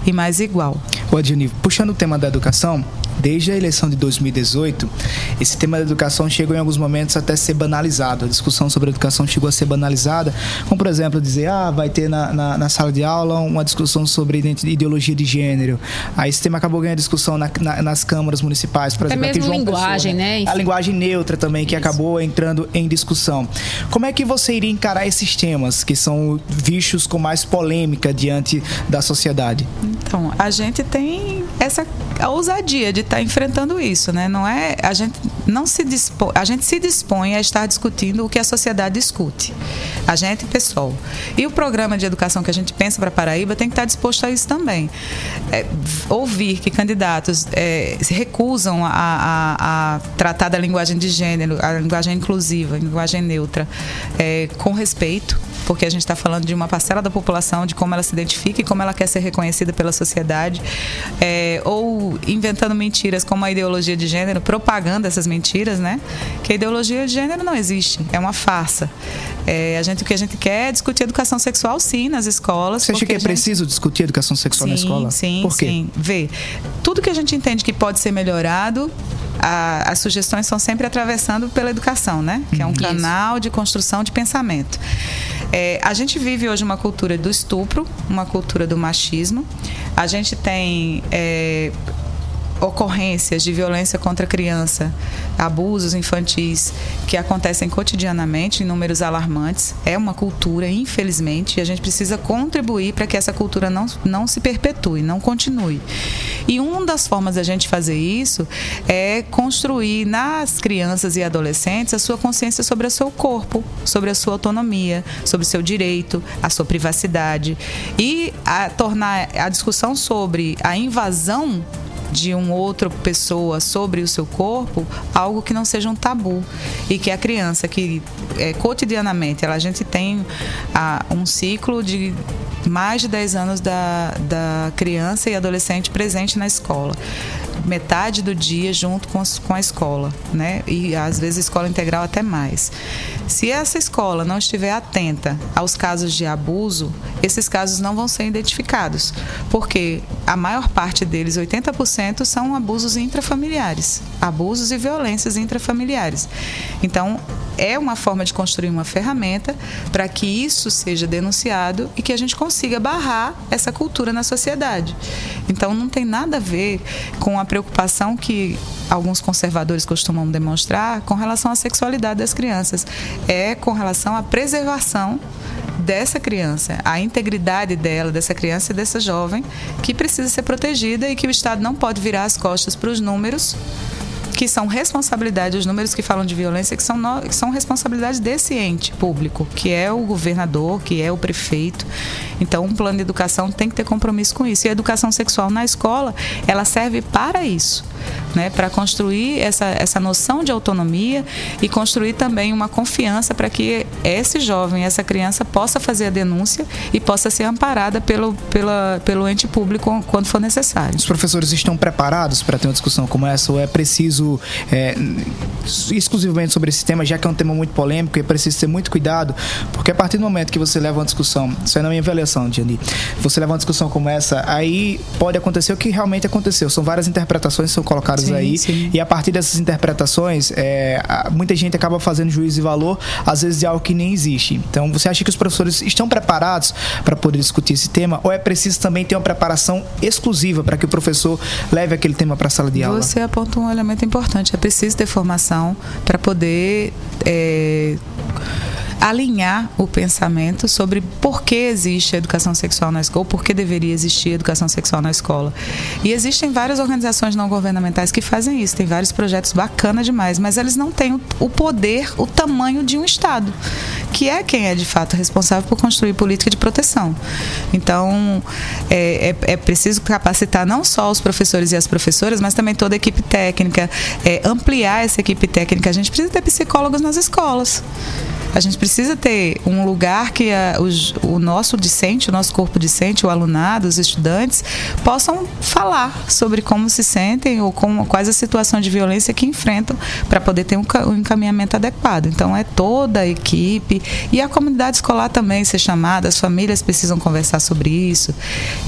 e mais igual. Ô, Adjani, puxando o tema da educação, desde a eleição de 2018, esse tema da educação chegou em alguns momentos até ser banalizado. A discussão sobre a educação chegou a ser banalizada, como por exemplo dizer, ah, vai ter na, na, na sala de aula uma discussão sobre ideologia de gênero. Aí esse tema acabou ganhando discussão na, na, nas câmaras municipais, por até exemplo, mesmo João linguagem, Pessoa, né? A linguagem neutra também, que Isso. acabou entrando em discussão. Como é que você iria encarar esses temas que são vistos com mais polêmica diante da sociedade? Então, a gente tem essa ousadia de estar tá enfrentando isso, né? Não é a gente não se dispõe, a gente se dispõe a estar discutindo o que a sociedade discute. A gente, pessoal. E o programa de educação que a gente pensa para Paraíba tem que estar disposto a isso também. É, ouvir que candidatos é, se recusam a, a, a, tratar da linguagem de gênero, a linguagem inclusiva, a linguagem neutra, é, com respeito porque a gente está falando de uma parcela da população, de como ela se identifica e como ela quer ser reconhecida pela sociedade, é, ou inventando mentiras como a ideologia de gênero, propagando essas mentiras, né? Que a ideologia de gênero não existe, é uma farsa. É, a gente, o que a gente quer é discutir educação sexual, sim, nas escolas. Você acha que é gente... preciso discutir educação sexual sim, na escola? Sim, Por quê? sim. Vê, tudo que a gente entende que pode ser melhorado, a, as sugestões são sempre atravessando pela educação, né? Que é um Isso. canal de construção de pensamento. É, a gente vive hoje uma cultura do estupro, uma cultura do machismo. A gente tem é, ocorrências de violência contra a criança, abusos infantis que acontecem cotidianamente em números alarmantes. É uma cultura, infelizmente, e a gente precisa contribuir para que essa cultura não, não se perpetue, não continue. E uma das formas da gente fazer isso é construir nas crianças e adolescentes a sua consciência sobre o seu corpo, sobre a sua autonomia, sobre o seu direito, a sua privacidade e a tornar a discussão sobre a invasão de uma outra pessoa sobre o seu corpo algo que não seja um tabu. E que a criança que é, cotidianamente ela, a gente tem a, um ciclo de mais de 10 anos da, da criança e adolescente presente na escola metade do dia junto com, com a escola, né? E às vezes escola integral até mais. Se essa escola não estiver atenta aos casos de abuso, esses casos não vão ser identificados, porque a maior parte deles, 80%, são abusos intrafamiliares, abusos e violências intrafamiliares. Então, é uma forma de construir uma ferramenta para que isso seja denunciado e que a gente consiga barrar essa cultura na sociedade. Então, não tem nada a ver com a preocupação que alguns conservadores costumam demonstrar com relação à sexualidade das crianças. É com relação à preservação dessa criança, a integridade dela, dessa criança e dessa jovem, que precisa ser protegida e que o Estado não pode virar as costas para os números que são responsabilidade, os números que falam de violência, que são, no, que são responsabilidade desse ente público, que é o governador, que é o prefeito. Então, um plano de educação tem que ter compromisso com isso. E a educação sexual na escola, ela serve para isso né, para construir essa, essa noção de autonomia e construir também uma confiança para que esse jovem, essa criança possa fazer a denúncia e possa ser amparada pelo, pela, pelo ente público quando for necessário. Os professores estão preparados para ter uma discussão como essa ou é preciso é, exclusivamente sobre esse tema, já que é um tema muito polêmico e é preciso ter muito cuidado, porque a partir do momento que você leva uma discussão, isso é na minha avaliação, Diani, você leva uma discussão como essa, aí pode acontecer o que realmente aconteceu. São várias interpretações são colocadas sim, aí. Sim. E a partir dessas interpretações, é, muita gente acaba fazendo juízo de valor, às vezes de algo que nem existe. Então, você acha que os professores estão preparados para poder discutir esse tema? Ou é preciso também ter uma preparação exclusiva para que o professor leve aquele tema para a sala de aula? Você aponta um elemento importante. É preciso ter formação para poder. É alinhar o pensamento sobre por que existe a educação sexual na escola, por que deveria existir educação sexual na escola. E existem várias organizações não governamentais que fazem isso, tem vários projetos bacanas demais, mas eles não têm o poder, o tamanho de um Estado, que é quem é de fato responsável por construir política de proteção. Então, é, é, é preciso capacitar não só os professores e as professoras, mas também toda a equipe técnica, é, ampliar essa equipe técnica. A gente precisa ter psicólogos nas escolas. A gente precisa ter um lugar que a, o nosso discente, o nosso corpo discente, o alunado, os estudantes, possam falar sobre como se sentem ou como, quais as situações de violência que enfrentam para poder ter um, um encaminhamento adequado. Então, é toda a equipe e a comunidade escolar também ser chamada, as famílias precisam conversar sobre isso.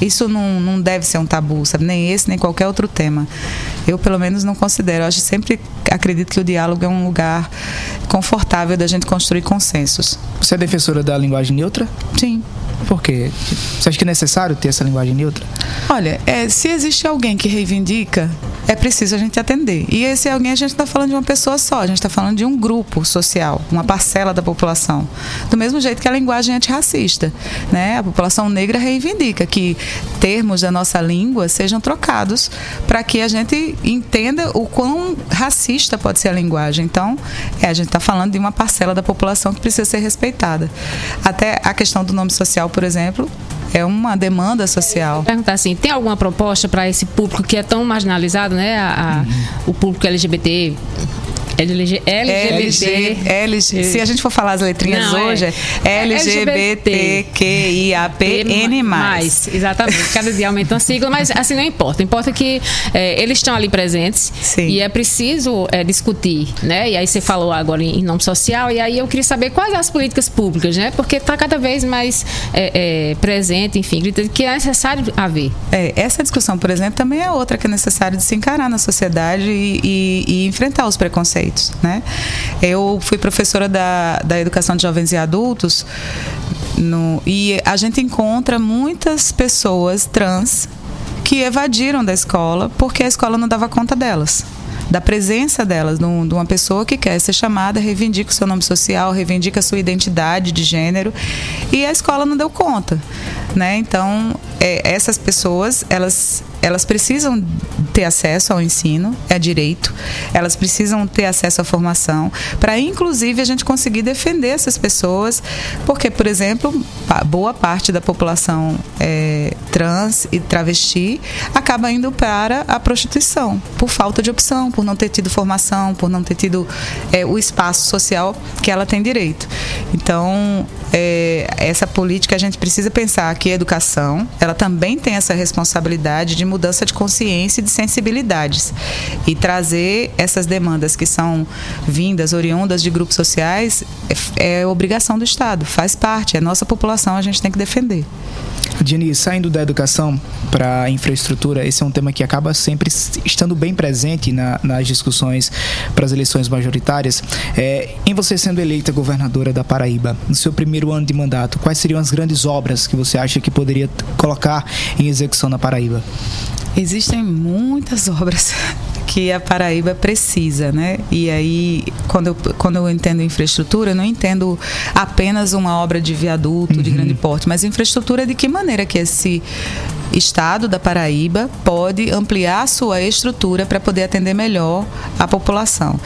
Isso não, não deve ser um tabu, sabe? Nem esse, nem qualquer outro tema. Eu, pelo menos, não considero. Eu sempre acredito que o diálogo é um lugar confortável da gente construir consensos. Você é defensora da linguagem neutra? Sim. Por quê? Você acha que é necessário ter essa linguagem neutra? Olha, é, se existe alguém que reivindica, é preciso a gente atender. E esse alguém a gente está falando de uma pessoa só, a gente está falando de um grupo social, uma parcela da população. Do mesmo jeito que a linguagem é antirracista. Né? A população negra reivindica que termos da nossa língua sejam trocados para que a gente entenda o quão racista pode ser a linguagem. Então, é, a gente está falando de uma parcela da população que precisa ser respeitada. Até a questão do nome social, por exemplo, é uma demanda social. Perguntar assim, tem alguma proposta para esse público que é tão marginalizado, né? A, a, o público LGBT, LG, LGBT, LG, se a gente for falar as letrinhas Não, é. hoje, é LGBTQIAPN+. Mais, exatamente. Cada dia aumenta uma sigla, mas assim não importa. Importa que é, eles estão ali presentes e é preciso é, discutir, né? E aí você falou agora em, em nome social e aí eu queria saber quais as políticas públicas, né? Porque está cada vez mais é, é, presente, enfim, que é necessário haver. É, essa discussão, por exemplo, também é outra que é necessário de se encarar na sociedade e, e- e enfrentar os preconceitos, né? Eu fui professora da, da educação de jovens e adultos no- e a gente encontra muitas pessoas trans que evadiram da escola porque a escola não dava conta delas. Da presença delas, de um- uma pessoa que quer ser chamada, reivindica o seu nome social, reivindica a sua identidade de gênero, e a escola não deu conta. Né? Então, é, essas pessoas, elas, elas precisam ter acesso ao ensino, é direito, elas precisam ter acesso à formação, para inclusive a gente conseguir defender essas pessoas, porque, por exemplo, boa parte da população é, trans e travesti acaba indo para a prostituição, por falta de opção, por não ter tido formação, por não ter tido é, o espaço social que ela tem direito. Então, é, essa política a gente precisa pensar que a educação ela também tem essa responsabilidade de mudança de consciência e de sensibilidades e trazer essas demandas que são vindas oriundas de grupos sociais é, é obrigação do Estado faz parte é nossa população a gente tem que defender Dini, saindo da educação para a infraestrutura, esse é um tema que acaba sempre estando bem presente na- nas discussões para as eleições majoritárias. É, em você sendo eleita governadora da Paraíba, no seu primeiro ano de mandato, quais seriam as grandes obras que você acha que poderia colocar em execução na Paraíba? Existem muitas obras que a Paraíba precisa, né? E aí, quando eu, quando eu entendo infraestrutura, eu não entendo apenas uma obra de viaduto de grande porte, mas infraestrutura de que maneira que esse estado da Paraíba pode ampliar sua estrutura para poder atender melhor a população.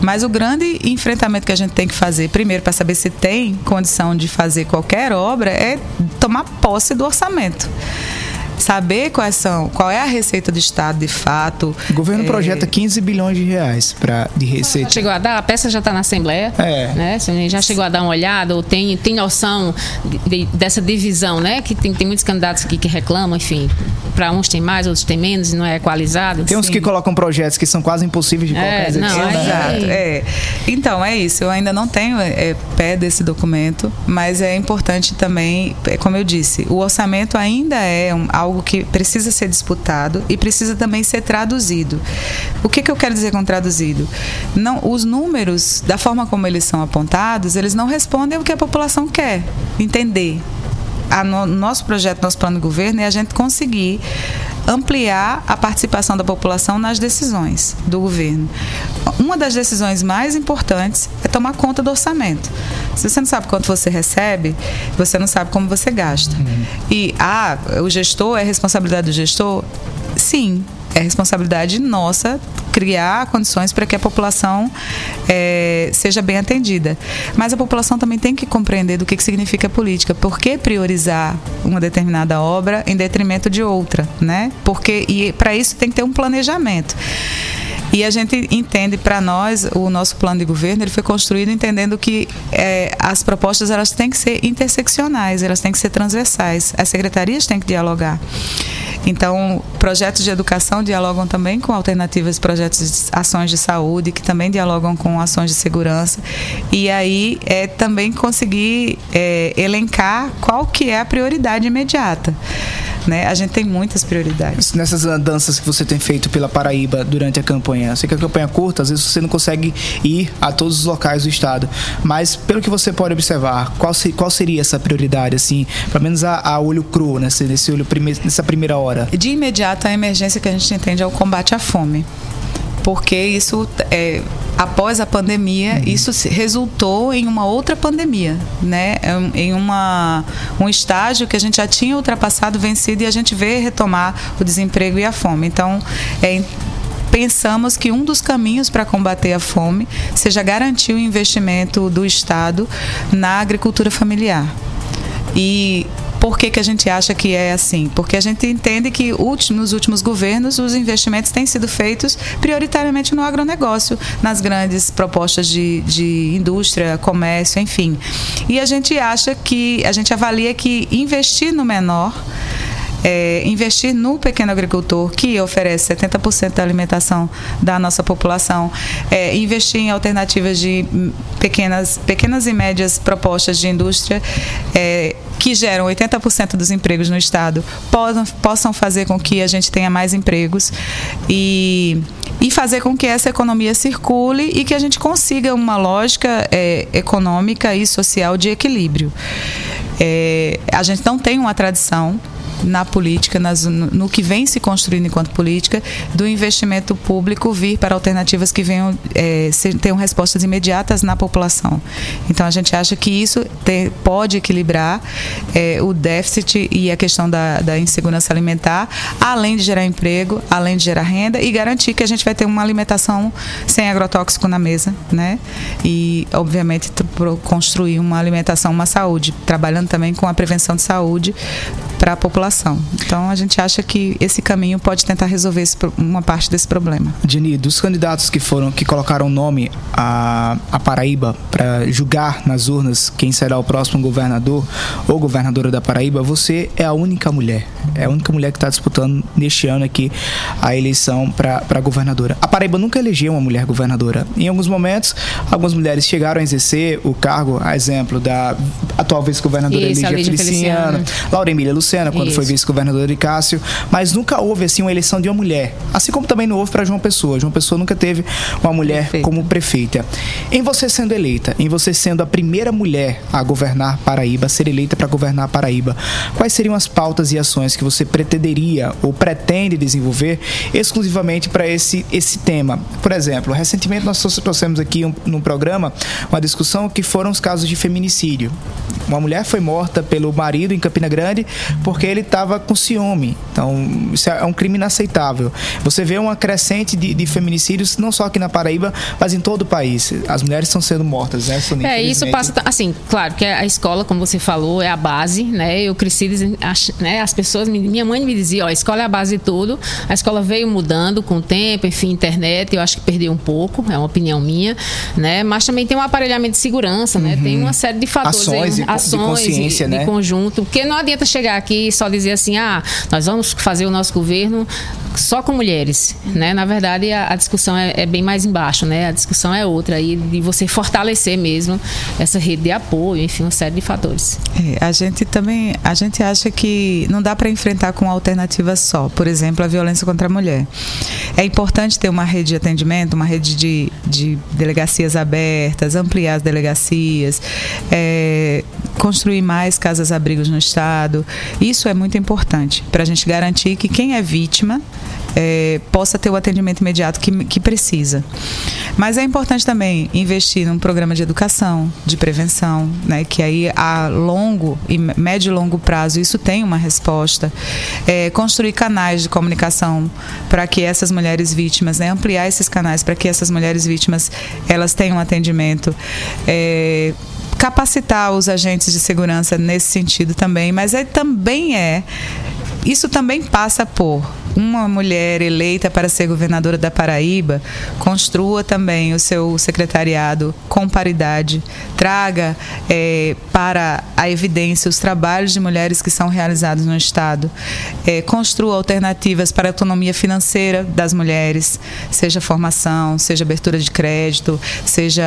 Mas o grande enfrentamento que a gente tem que fazer, primeiro, para saber se tem condição de fazer qualquer obra, é tomar posse do orçamento saber quais são, qual é a receita do Estado de fato. O governo É, projeta 15 bilhões de reais pra, de receita. Chegou a dar, a peça já está na Assembleia. É. Né? Você já chegou a dar uma olhada ou tem, tem noção de- de- dessa divisão, né? Que tem, tem muitos candidatos aqui que reclamam, enfim. Para uns tem mais, outros tem menos e não é equalizado. Tem uns que colocam projetos que são quase impossíveis de colocar É, em execução, não, né? Exato, é. Então, é isso. Eu ainda não tenho é, pé desse documento, mas é importante também, é, como eu disse, o orçamento ainda é um- algo que precisa ser disputado e precisa também ser traduzido. O que, que eu quero dizer com traduzido? Não, os números, da forma como eles são apontados, eles não respondem ao que a população quer entender. A no, nosso projeto, nosso plano de governo é a gente conseguir ampliar a participação da população nas decisões do governo. Uma das decisões mais importantes é tomar conta do orçamento. Se você não sabe quanto você recebe, você não sabe como você gasta. E ah, o gestor é responsabilidade do gestor? Sim, é responsabilidade nossa criar condições para que a população é, seja bem atendida. Mas a população também tem que compreender do que, que significa política. Por que priorizar uma determinada obra em detrimento de outra, né? Porque e para isso tem que ter um planejamento. E a gente entende, para nós, o nosso plano de governo ele foi construído entendendo que é, as propostas elas têm que ser interseccionais, elas têm que ser transversais. As secretarias têm que dialogar. Então, projetos de educação dialogam também com alternativas, projetos de ações de saúde, que também dialogam com ações de segurança. E aí é também conseguir é, elencar qual que é a prioridade imediata. Né? A gente tem muitas prioridades. Nessas andanças que você tem feito pela Paraíba durante a campanha, eu sei que a campanha é curta, às vezes você não consegue ir a todos os locais do estado, mas pelo que você pode observar, qual, se, qual seria essa prioridade, assim, pelo menos a, a olho cru, nesse, nesse olho prime, nessa primeira hora? De imediato, a emergência que a gente entende é o combate à fome porque isso é, após a pandemia uhum. isso resultou em uma outra pandemia né em uma um estágio que a gente já tinha ultrapassado vencido e a gente vê retomar o desemprego e a fome então é pensamos que um dos caminhos para combater a fome seja garantir o investimento do Estado na agricultura familiar. E por que, que a gente acha que é assim? Porque a gente entende que nos últimos governos os investimentos têm sido feitos prioritariamente no agronegócio, nas grandes propostas de, de indústria, comércio, enfim. E a gente acha que, a gente avalia que investir no menor é, investir no pequeno agricultor, que oferece 70% da alimentação da nossa população, é, investir em alternativas de pequenas, pequenas e médias propostas de indústria é, que geram 80% dos empregos no Estado, possam, possam fazer com que a gente tenha mais empregos e, e fazer com que essa economia circule e que a gente consiga uma lógica é, econômica e social de equilíbrio. É, a gente não tem uma tradição na política, nas, no que vem se construindo enquanto política, do investimento público vir para alternativas que venham é, tenham respostas imediatas na população. Então a gente acha que isso te, pode equilibrar é, o déficit e a questão da, da insegurança alimentar, além de gerar emprego, além de gerar renda e garantir que a gente vai ter uma alimentação sem agrotóxico na mesa, né? E obviamente construir uma alimentação, uma saúde, trabalhando também com a prevenção de saúde para a população. Então a gente acha que esse caminho pode tentar resolver esse, uma parte desse problema. Dini, dos candidatos que foram que colocaram o nome a, a Paraíba para julgar nas urnas quem será o próximo governador ou governadora da Paraíba, você é a única mulher. É a única mulher que está disputando neste ano aqui a eleição para governadora. A Paraíba nunca elegeu uma mulher governadora. Em alguns momentos, algumas mulheres chegaram a exercer o cargo, a exemplo da atual vice-governadora Lígia Feliciano, Laura Emília Luciana Luciana, quando Isso. foi vice-governador de Cássio, mas nunca houve assim uma eleição de uma mulher. Assim como também não houve para João Pessoa. João Pessoa nunca teve uma mulher como prefeita. Em você sendo eleita, em você sendo a primeira mulher a governar Paraíba, a ser eleita para governar Paraíba, quais seriam as pautas e ações que você pretenderia ou pretende desenvolver exclusivamente para esse, esse tema? Por exemplo, recentemente nós trouxemos aqui um, no programa uma discussão que foram os casos de feminicídio. Uma mulher foi morta pelo marido em Campina Grande porque ele estava com ciúme. Então, isso é um crime inaceitável. Você vê uma crescente de, de, feminicídios, não só aqui na Paraíba, mas em todo o país. As mulheres estão sendo mortas, né, Sonia? É, isso passa, assim, claro que a escola, como você falou, é a base, né? Eu cresci, né, as pessoas, minha mãe me dizia, ó, a escola é a base de tudo. A escola veio mudando com o tempo, enfim, internet, eu acho que perdeu um pouco, é uma opinião minha, né? Mas também tem um aparelhamento de segurança, né? Uhum. Tem uma série de fatores, ações, aí, ações de consciência, de, né? de conjunto, porque não adianta chegar aqui só dizer assim, ah, nós vamos fazer o nosso governo só com mulheres, né? Na verdade, a, a discussão é, é, bem mais embaixo, né? A discussão é outra aí de você fortalecer mesmo essa rede de apoio, enfim, uma série de fatores. É, a gente também, a gente acha que não dá para enfrentar com alternativa só. Por exemplo, a violência contra a mulher. É importante ter uma rede de atendimento, uma rede de, de delegacias abertas, ampliar as delegacias, é, construir mais casas-abrigos no estado. Isso é muito importante para a gente garantir que quem é vítima é, possa ter o atendimento imediato que, que precisa. Mas é importante também investir num programa de educação, de prevenção, né, que aí a longo e médio e longo prazo isso tem uma resposta. É, construir canais de comunicação para que essas mulheres vítimas, né, ampliar esses canais para que essas mulheres vítimas elas tenham atendimento. É, capacitar os agentes de segurança nesse sentido também, mas é, também é isso também passa por uma mulher eleita para ser governadora da Paraíba construa também o seu secretariado com paridade, traga é, para a evidência os trabalhos de mulheres que são realizados no Estado, é, construa alternativas para a autonomia financeira das mulheres, seja formação, seja abertura de crédito, seja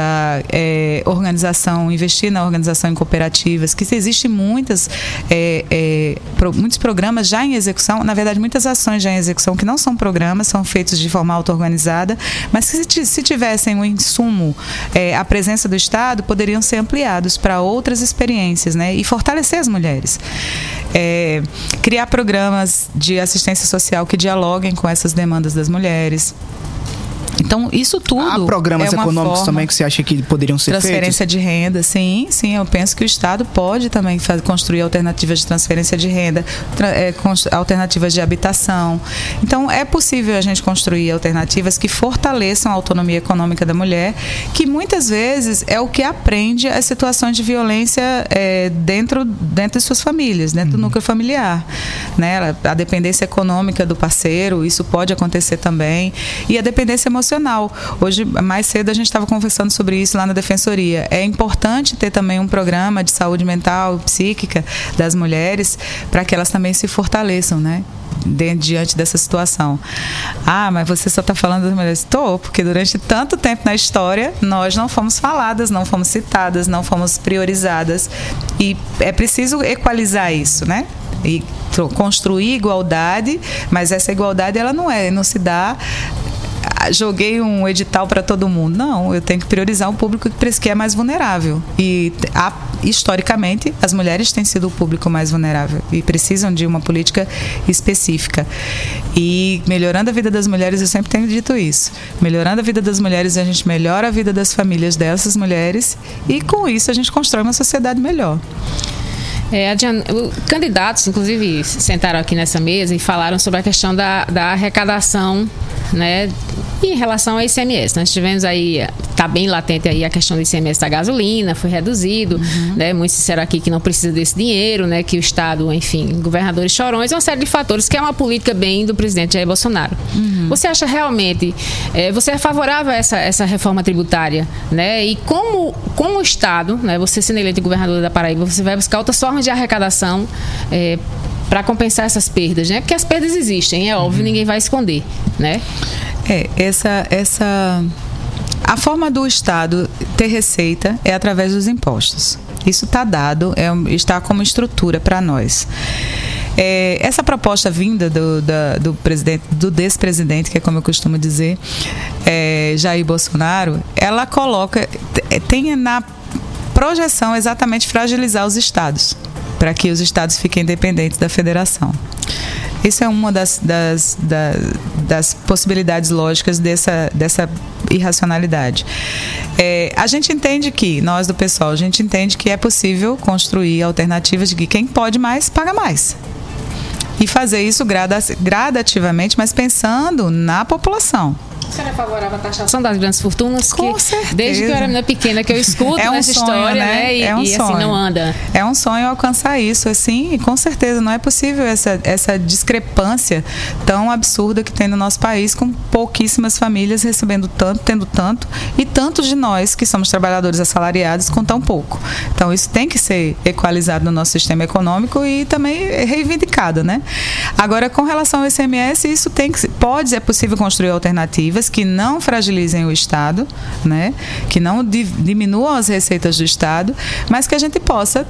é, organização, investir na organização em cooperativas, que existem muitas, é, é, pro, muitos programas já em execução, na verdade, muitas ações já em execução que não são programas, são feitos de forma auto-organizada, mas que se tivessem um insumo, é, a presença do Estado, poderiam ser ampliados para outras experiências né, e fortalecer as mulheres. É, criar programas de assistência social que dialoguem com essas demandas das mulheres. Então, isso tudo. Há programas é econômicos também que você acha que poderiam ser transferência feitos? de renda, sim, sim. Eu penso que o Estado pode também fa- construir alternativas de transferência de renda, tra- é, alternativas de habitação. Então, é possível a gente construir alternativas que fortaleçam a autonomia econômica da mulher, que muitas vezes é o que aprende as situações de violência é, dentro, dentro de suas famílias, dentro do núcleo familiar. Né? A dependência econômica do parceiro, isso pode acontecer também. E a dependência emocional. Hoje, mais cedo, a gente estava conversando sobre isso lá na Defensoria. É importante ter também um programa de saúde mental psíquica das mulheres para que elas também se fortaleçam, né? diante dessa situação. Ah, mas você só está falando das mulheres? Estou, porque durante tanto tempo na história nós não fomos faladas, não fomos citadas, não fomos priorizadas. E é preciso equalizar isso, né? E construir igualdade, mas essa igualdade ela não é, não se dá joguei um edital para todo mundo. Não, eu tenho que priorizar o público que é mais vulnerável. E historicamente, as mulheres têm sido o público mais vulnerável e precisam de uma política específica. E melhorando a vida das mulheres, eu sempre tenho dito isso. Melhorando a vida das mulheres, a gente melhora a vida das famílias dessas mulheres e com isso a gente constrói uma sociedade melhor. É, candidatos, inclusive, sentaram aqui nessa mesa e falaram sobre a questão da, da arrecadação, né? Em relação ao ICMS, nós tivemos aí, está bem latente aí a questão do ICMS da gasolina, foi reduzido, né? Muitos disseram aqui que não precisa desse dinheiro, né? Que o Estado, enfim, governadores chorões, uma série de fatores, que é uma política bem do presidente Jair Bolsonaro. Você acha realmente, eh, você é favorável a essa, essa reforma tributária, né? E como, como o Estado, né? Você sendo eleito governador da Paraíba, você vai buscar outras formas de arrecadação para compensar essas perdas, né? Porque as perdas existem, é óbvio, ninguém vai esconder, né? É, essa, essa. A forma do Estado ter receita é através dos impostos. Isso está dado, é, está como estrutura para nós. É, essa proposta vinda do, da- do presidente, do despresidente, que é como eu costumo dizer, é, Jair Bolsonaro, ela coloca, te- tem na projeção exatamente fragilizar os estados, para que os estados fiquem dependentes da federação. Isso é uma das, das, da- das possibilidades lógicas dessa, dessa irracionalidade. É, a gente entende que, nós do pessoal, a gente entende que é possível construir alternativas de que quem pode mais, paga mais. E fazer isso grada- gradativamente, mas pensando na população. A senhora é favorável à taxação das grandes fortunas? Com que, certeza. Desde que eu era menina pequena que eu escuto [laughs] É um essa sonho, história, né? né? E, É um e, assim, sonho. não anda. É um sonho alcançar isso, assim, e com certeza não é possível essa, essa discrepância tão absurda que tem no nosso país, com pouquíssimas famílias recebendo tanto, tendo tanto, e tantos de nós que somos trabalhadores assalariados com tão pouco. Então isso tem que ser equalizado no nosso sistema econômico e também reivindicado, né? Agora, com relação ao ICMS, isso tem que, pode, é possível construir alternativas que não fragilizem o Estado, né? Que não di- diminuam as receitas do Estado, mas que a gente possa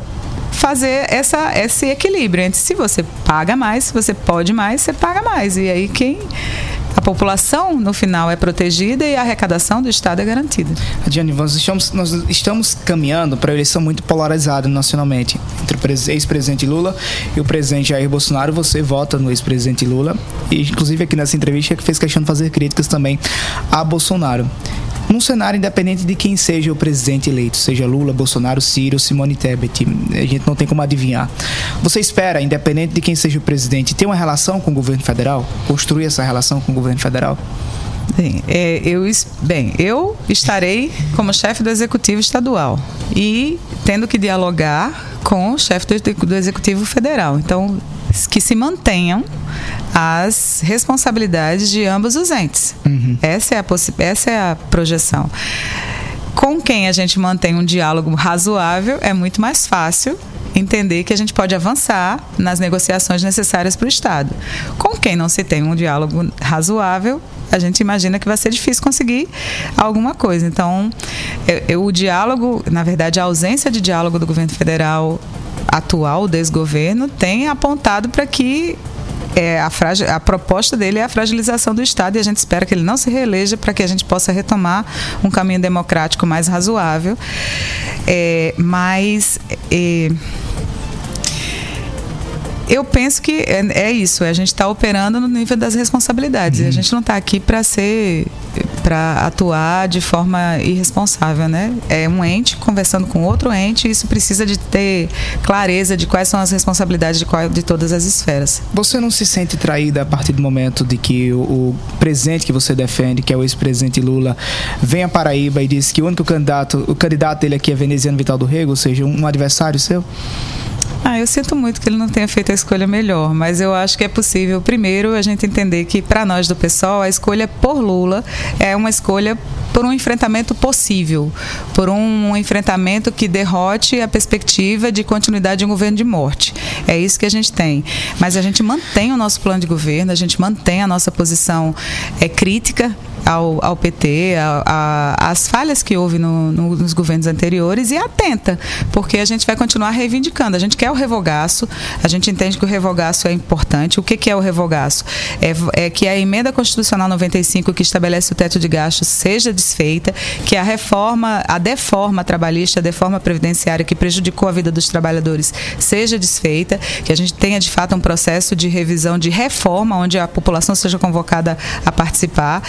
fazer essa, esse equilíbrio entre se você paga mais, se você pode mais, você paga mais. E aí quem a população, no final, é protegida e a arrecadação do Estado é garantida. Adiane, nós estamos, nós estamos caminhando para uma eleição muito polarizada nacionalmente. Entre o pres- ex-presidente Lula e o presidente Jair Bolsonaro, você vota no ex-presidente Lula. E, inclusive, aqui nessa entrevista, que fez questão de fazer críticas também a Bolsonaro. Num cenário independente de quem seja o presidente eleito, seja Lula, Bolsonaro, Ciro, Simone Tebet, a gente não tem como adivinhar. Você espera, independente de quem seja o presidente, ter uma relação com o governo federal? Construir essa relação com o governo federal? Bem, é, eu, bem, eu estarei como chefe do executivo estadual e tendo que dialogar com o chefe do, do executivo federal. Então, que se mantenham as responsabilidades de ambos os entes. Essa, é a essa é a projeção. Com quem a gente mantém um diálogo razoável, é muito mais fácil entender que a gente pode avançar nas negociações necessárias para o Estado. Com quem não se tem um diálogo razoável, a gente imagina que vai ser difícil conseguir alguma coisa. Então, eu- eu- o diálogo, na verdade, a ausência de diálogo do governo federal atual, desgoverno, tem apontado para que é, a, fragi- a proposta dele é a fragilização do Estado e a gente espera que ele não se reeleja para que a gente possa retomar um caminho democrático mais razoável. É, mas é, eu penso que é, é isso, a gente está operando no nível das responsabilidades. E a gente não está aqui para ser para atuar de forma irresponsável, né? É um ente conversando com outro ente e isso precisa de ter clareza de quais são as responsabilidades de, qual, de todas as esferas. Você não se sente traída a partir do momento de que o, o presidente que você defende, que é o ex-presidente Lula, vem a Paraíba e diz que o único candidato, o candidato dele aqui é veneziano Vital do Rego, ou seja, um adversário seu? Ah, eu sinto muito que ele não tenha feito a escolha melhor, mas eu acho que é possível, primeiro, a gente entender que, para nós do PSOL, a escolha por Lula é uma escolha por um enfrentamento possível, por um enfrentamento que derrote a perspectiva de continuidade de um governo de morte. É isso que a gente tem. Mas a gente mantém o nosso plano de governo, a gente mantém a nossa posição é, crítica ao, ao PT, as falhas que houve no- no- nos governos anteriores e atenta, porque a gente vai continuar reivindicando. A gente quer o revogaço, a gente entende que o revogaço é importante. O que, que é o revogaço? É, é que a emenda constitucional 95 que estabelece o teto de gastos seja desfeita, que a reforma, a deforma trabalhista, a deforma previdenciária que prejudicou a vida dos trabalhadores seja desfeita, que a gente tenha de fato um processo de revisão, de reforma, onde a população seja convocada a participar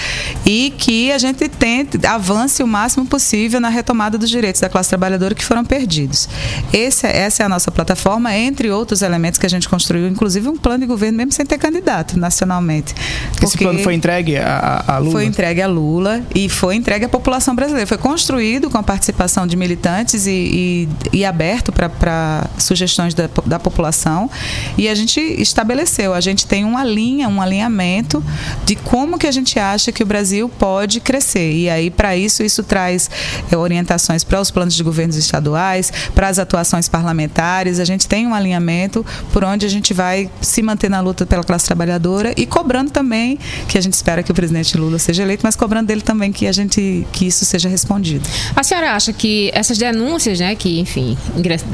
e que a gente tente avance o máximo possível na retomada dos direitos da classe trabalhadora que foram perdidos. Esse, essa é a nossa plataforma, entre outros elementos que a gente construiu, inclusive um plano de governo mesmo sem ter candidato nacionalmente. Esse plano foi entregue a, a Lula? foi entregue a Lula e foi entregue à população brasileira. Foi construído com a participação de militantes e, e- e aberto para sugestões da, da população. E a gente estabeleceu, a gente tem uma linha, um alinhamento de como que a gente acha que o Brasil pode crescer. E aí, para isso, isso traz eh, orientações para os planos de governos estaduais, para as atuações parlamentares. A gente tem um alinhamento por onde a gente vai se manter na luta pela classe trabalhadora e cobrando também que a gente espera que o presidente Lula seja eleito, mas cobrando dele também que a gente que isso seja respondido. A senhora acha que essas denúncias, né, que, enfim,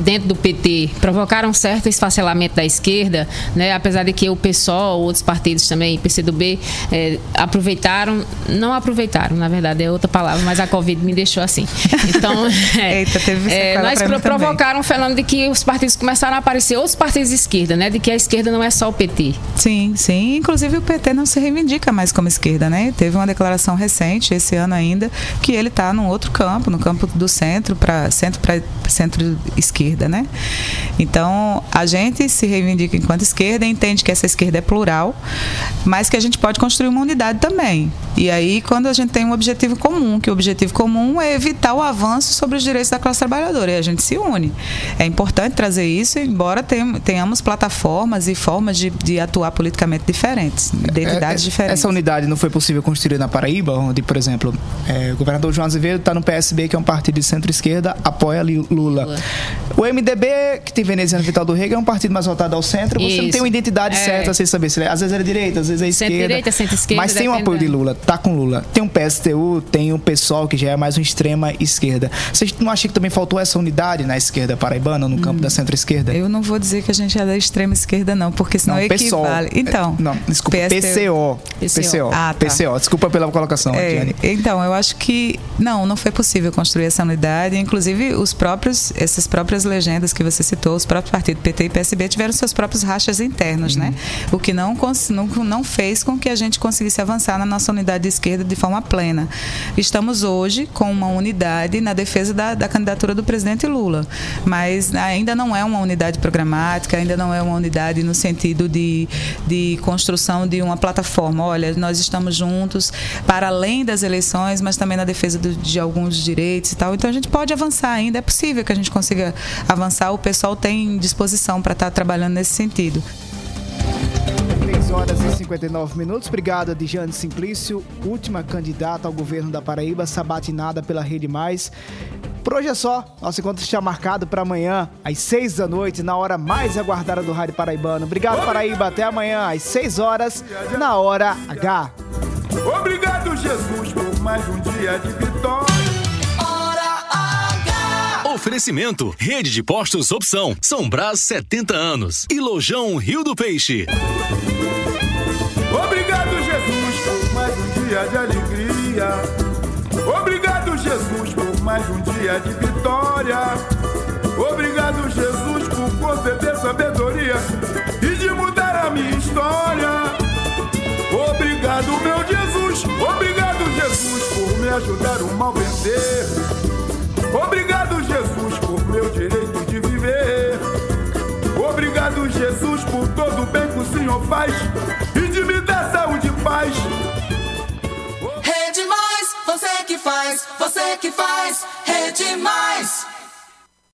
dentro do PT, provocaram um certo esfacelamento da esquerda, né, apesar de que o PSOL, outros partidos também, PCdoB, eh, aproveitaram, não aproveitaram, na verdade é outra palavra, mas a Covid me deixou assim. [laughs] Então, [laughs] é, Eita, teve é, nós também. provocaram um fenômeno de que os partidos começaram a aparecer, outros partidos de esquerda, né, de que a esquerda não é só o PT. Sim, sim. Inclusive o PT não se reivindica mais como esquerda, né? Teve uma declaração recente, esse ano ainda, que ele está num outro campo, no campo do centro para centro para centro-esquerda, né? Então a gente se reivindica enquanto esquerda, entende que essa esquerda é plural, mas que a gente pode construir uma unidade também. E aí quando a gente tem um objetivo comum, que o objetivo comum é evitar o avanço sobre os direitos da classe trabalhadora, e a gente se une. É importante trazer isso, embora tem- tenhamos plataformas e formas de, de atuar politicamente diferentes, identidades É, é, diferentes. Essa unidade não foi possível construir na Paraíba, onde, por exemplo, é, o governador João Azevedo está no PSB, que é um partido de centro-esquerda, apoia Li- Lula. O MDB, que tem veneziano Vital do Rego, é um partido mais voltado ao centro. Você não Isso. tem uma identidade É. certa sem saber se é- às vezes é direita, às vezes é esquerda. Centro-direita, centro-esquerda, Mas tem o depende apoio de Lula. Tá com Lula. Tem um PSTU, tem um pessoal que já é mais uma extrema esquerda. Vocês não acham que também faltou essa unidade na esquerda paraibana, no campo da centro-esquerda? Eu não vou dizer que a gente é da extrema esquerda, não, porque senão Não, PSOL. equivale. Então. É, Não, desculpa, PCO. PCO. Ah, tá. PCO. Desculpa pela colocação, É, Diane. então, eu acho que não, não foi possível construir essa unidade. Inclusive, os próprios, essas próprias legendas que você citou, os próprios partidos PT e PSB tiveram seus próprios rachas internos, né? O que não, não, não fez com que a gente conseguisse avançar na nossa unidade de esquerda de forma plena. Estamos hoje com uma unidade na defesa da, da candidatura do presidente Lula, mas ainda não é uma unidade programática, ainda não é uma unidade no sentido de, de construção de uma plataforma. Olha, nós estamos juntos para além das eleições, mas também na defesa do- de alguns direitos e tal. Então a gente pode avançar ainda, é possível que a gente consiga avançar. O pessoal tem disposição para estar trabalhando nesse sentido. 3 horas e 59 minutos. Obrigado, Dijane Simplício, última candidata ao governo da Paraíba, sabatinada pela Rede Mais. Por hoje é só. Nosso encontro está marcado para amanhã, às 6 da noite, na hora mais aguardada do Rádio Paraibano. Obrigado, Paraíba. Até amanhã, às 6 horas, na hora H. Obrigado, Jesus, por mais um dia de vitória. Oferecimento: Rede de Postos Opção, São Brás 70 anos e Lojão Rio do Peixe. Obrigado, Jesus, por mais um dia de alegria. Obrigado, Jesus, por mais um dia de vitória. Obrigado, Jesus, por conceder sabedoria e de mudar a minha história. Obrigado, meu Jesus. Obrigado, Jesus, por me ajudar o mal vencer. Obrigado, Jesus, por meu direito de viver. Obrigado, Jesus, por todo o bem que o Senhor faz e de me dar saúde e paz. Rede Mais, você que faz, você que faz, Rede Mais.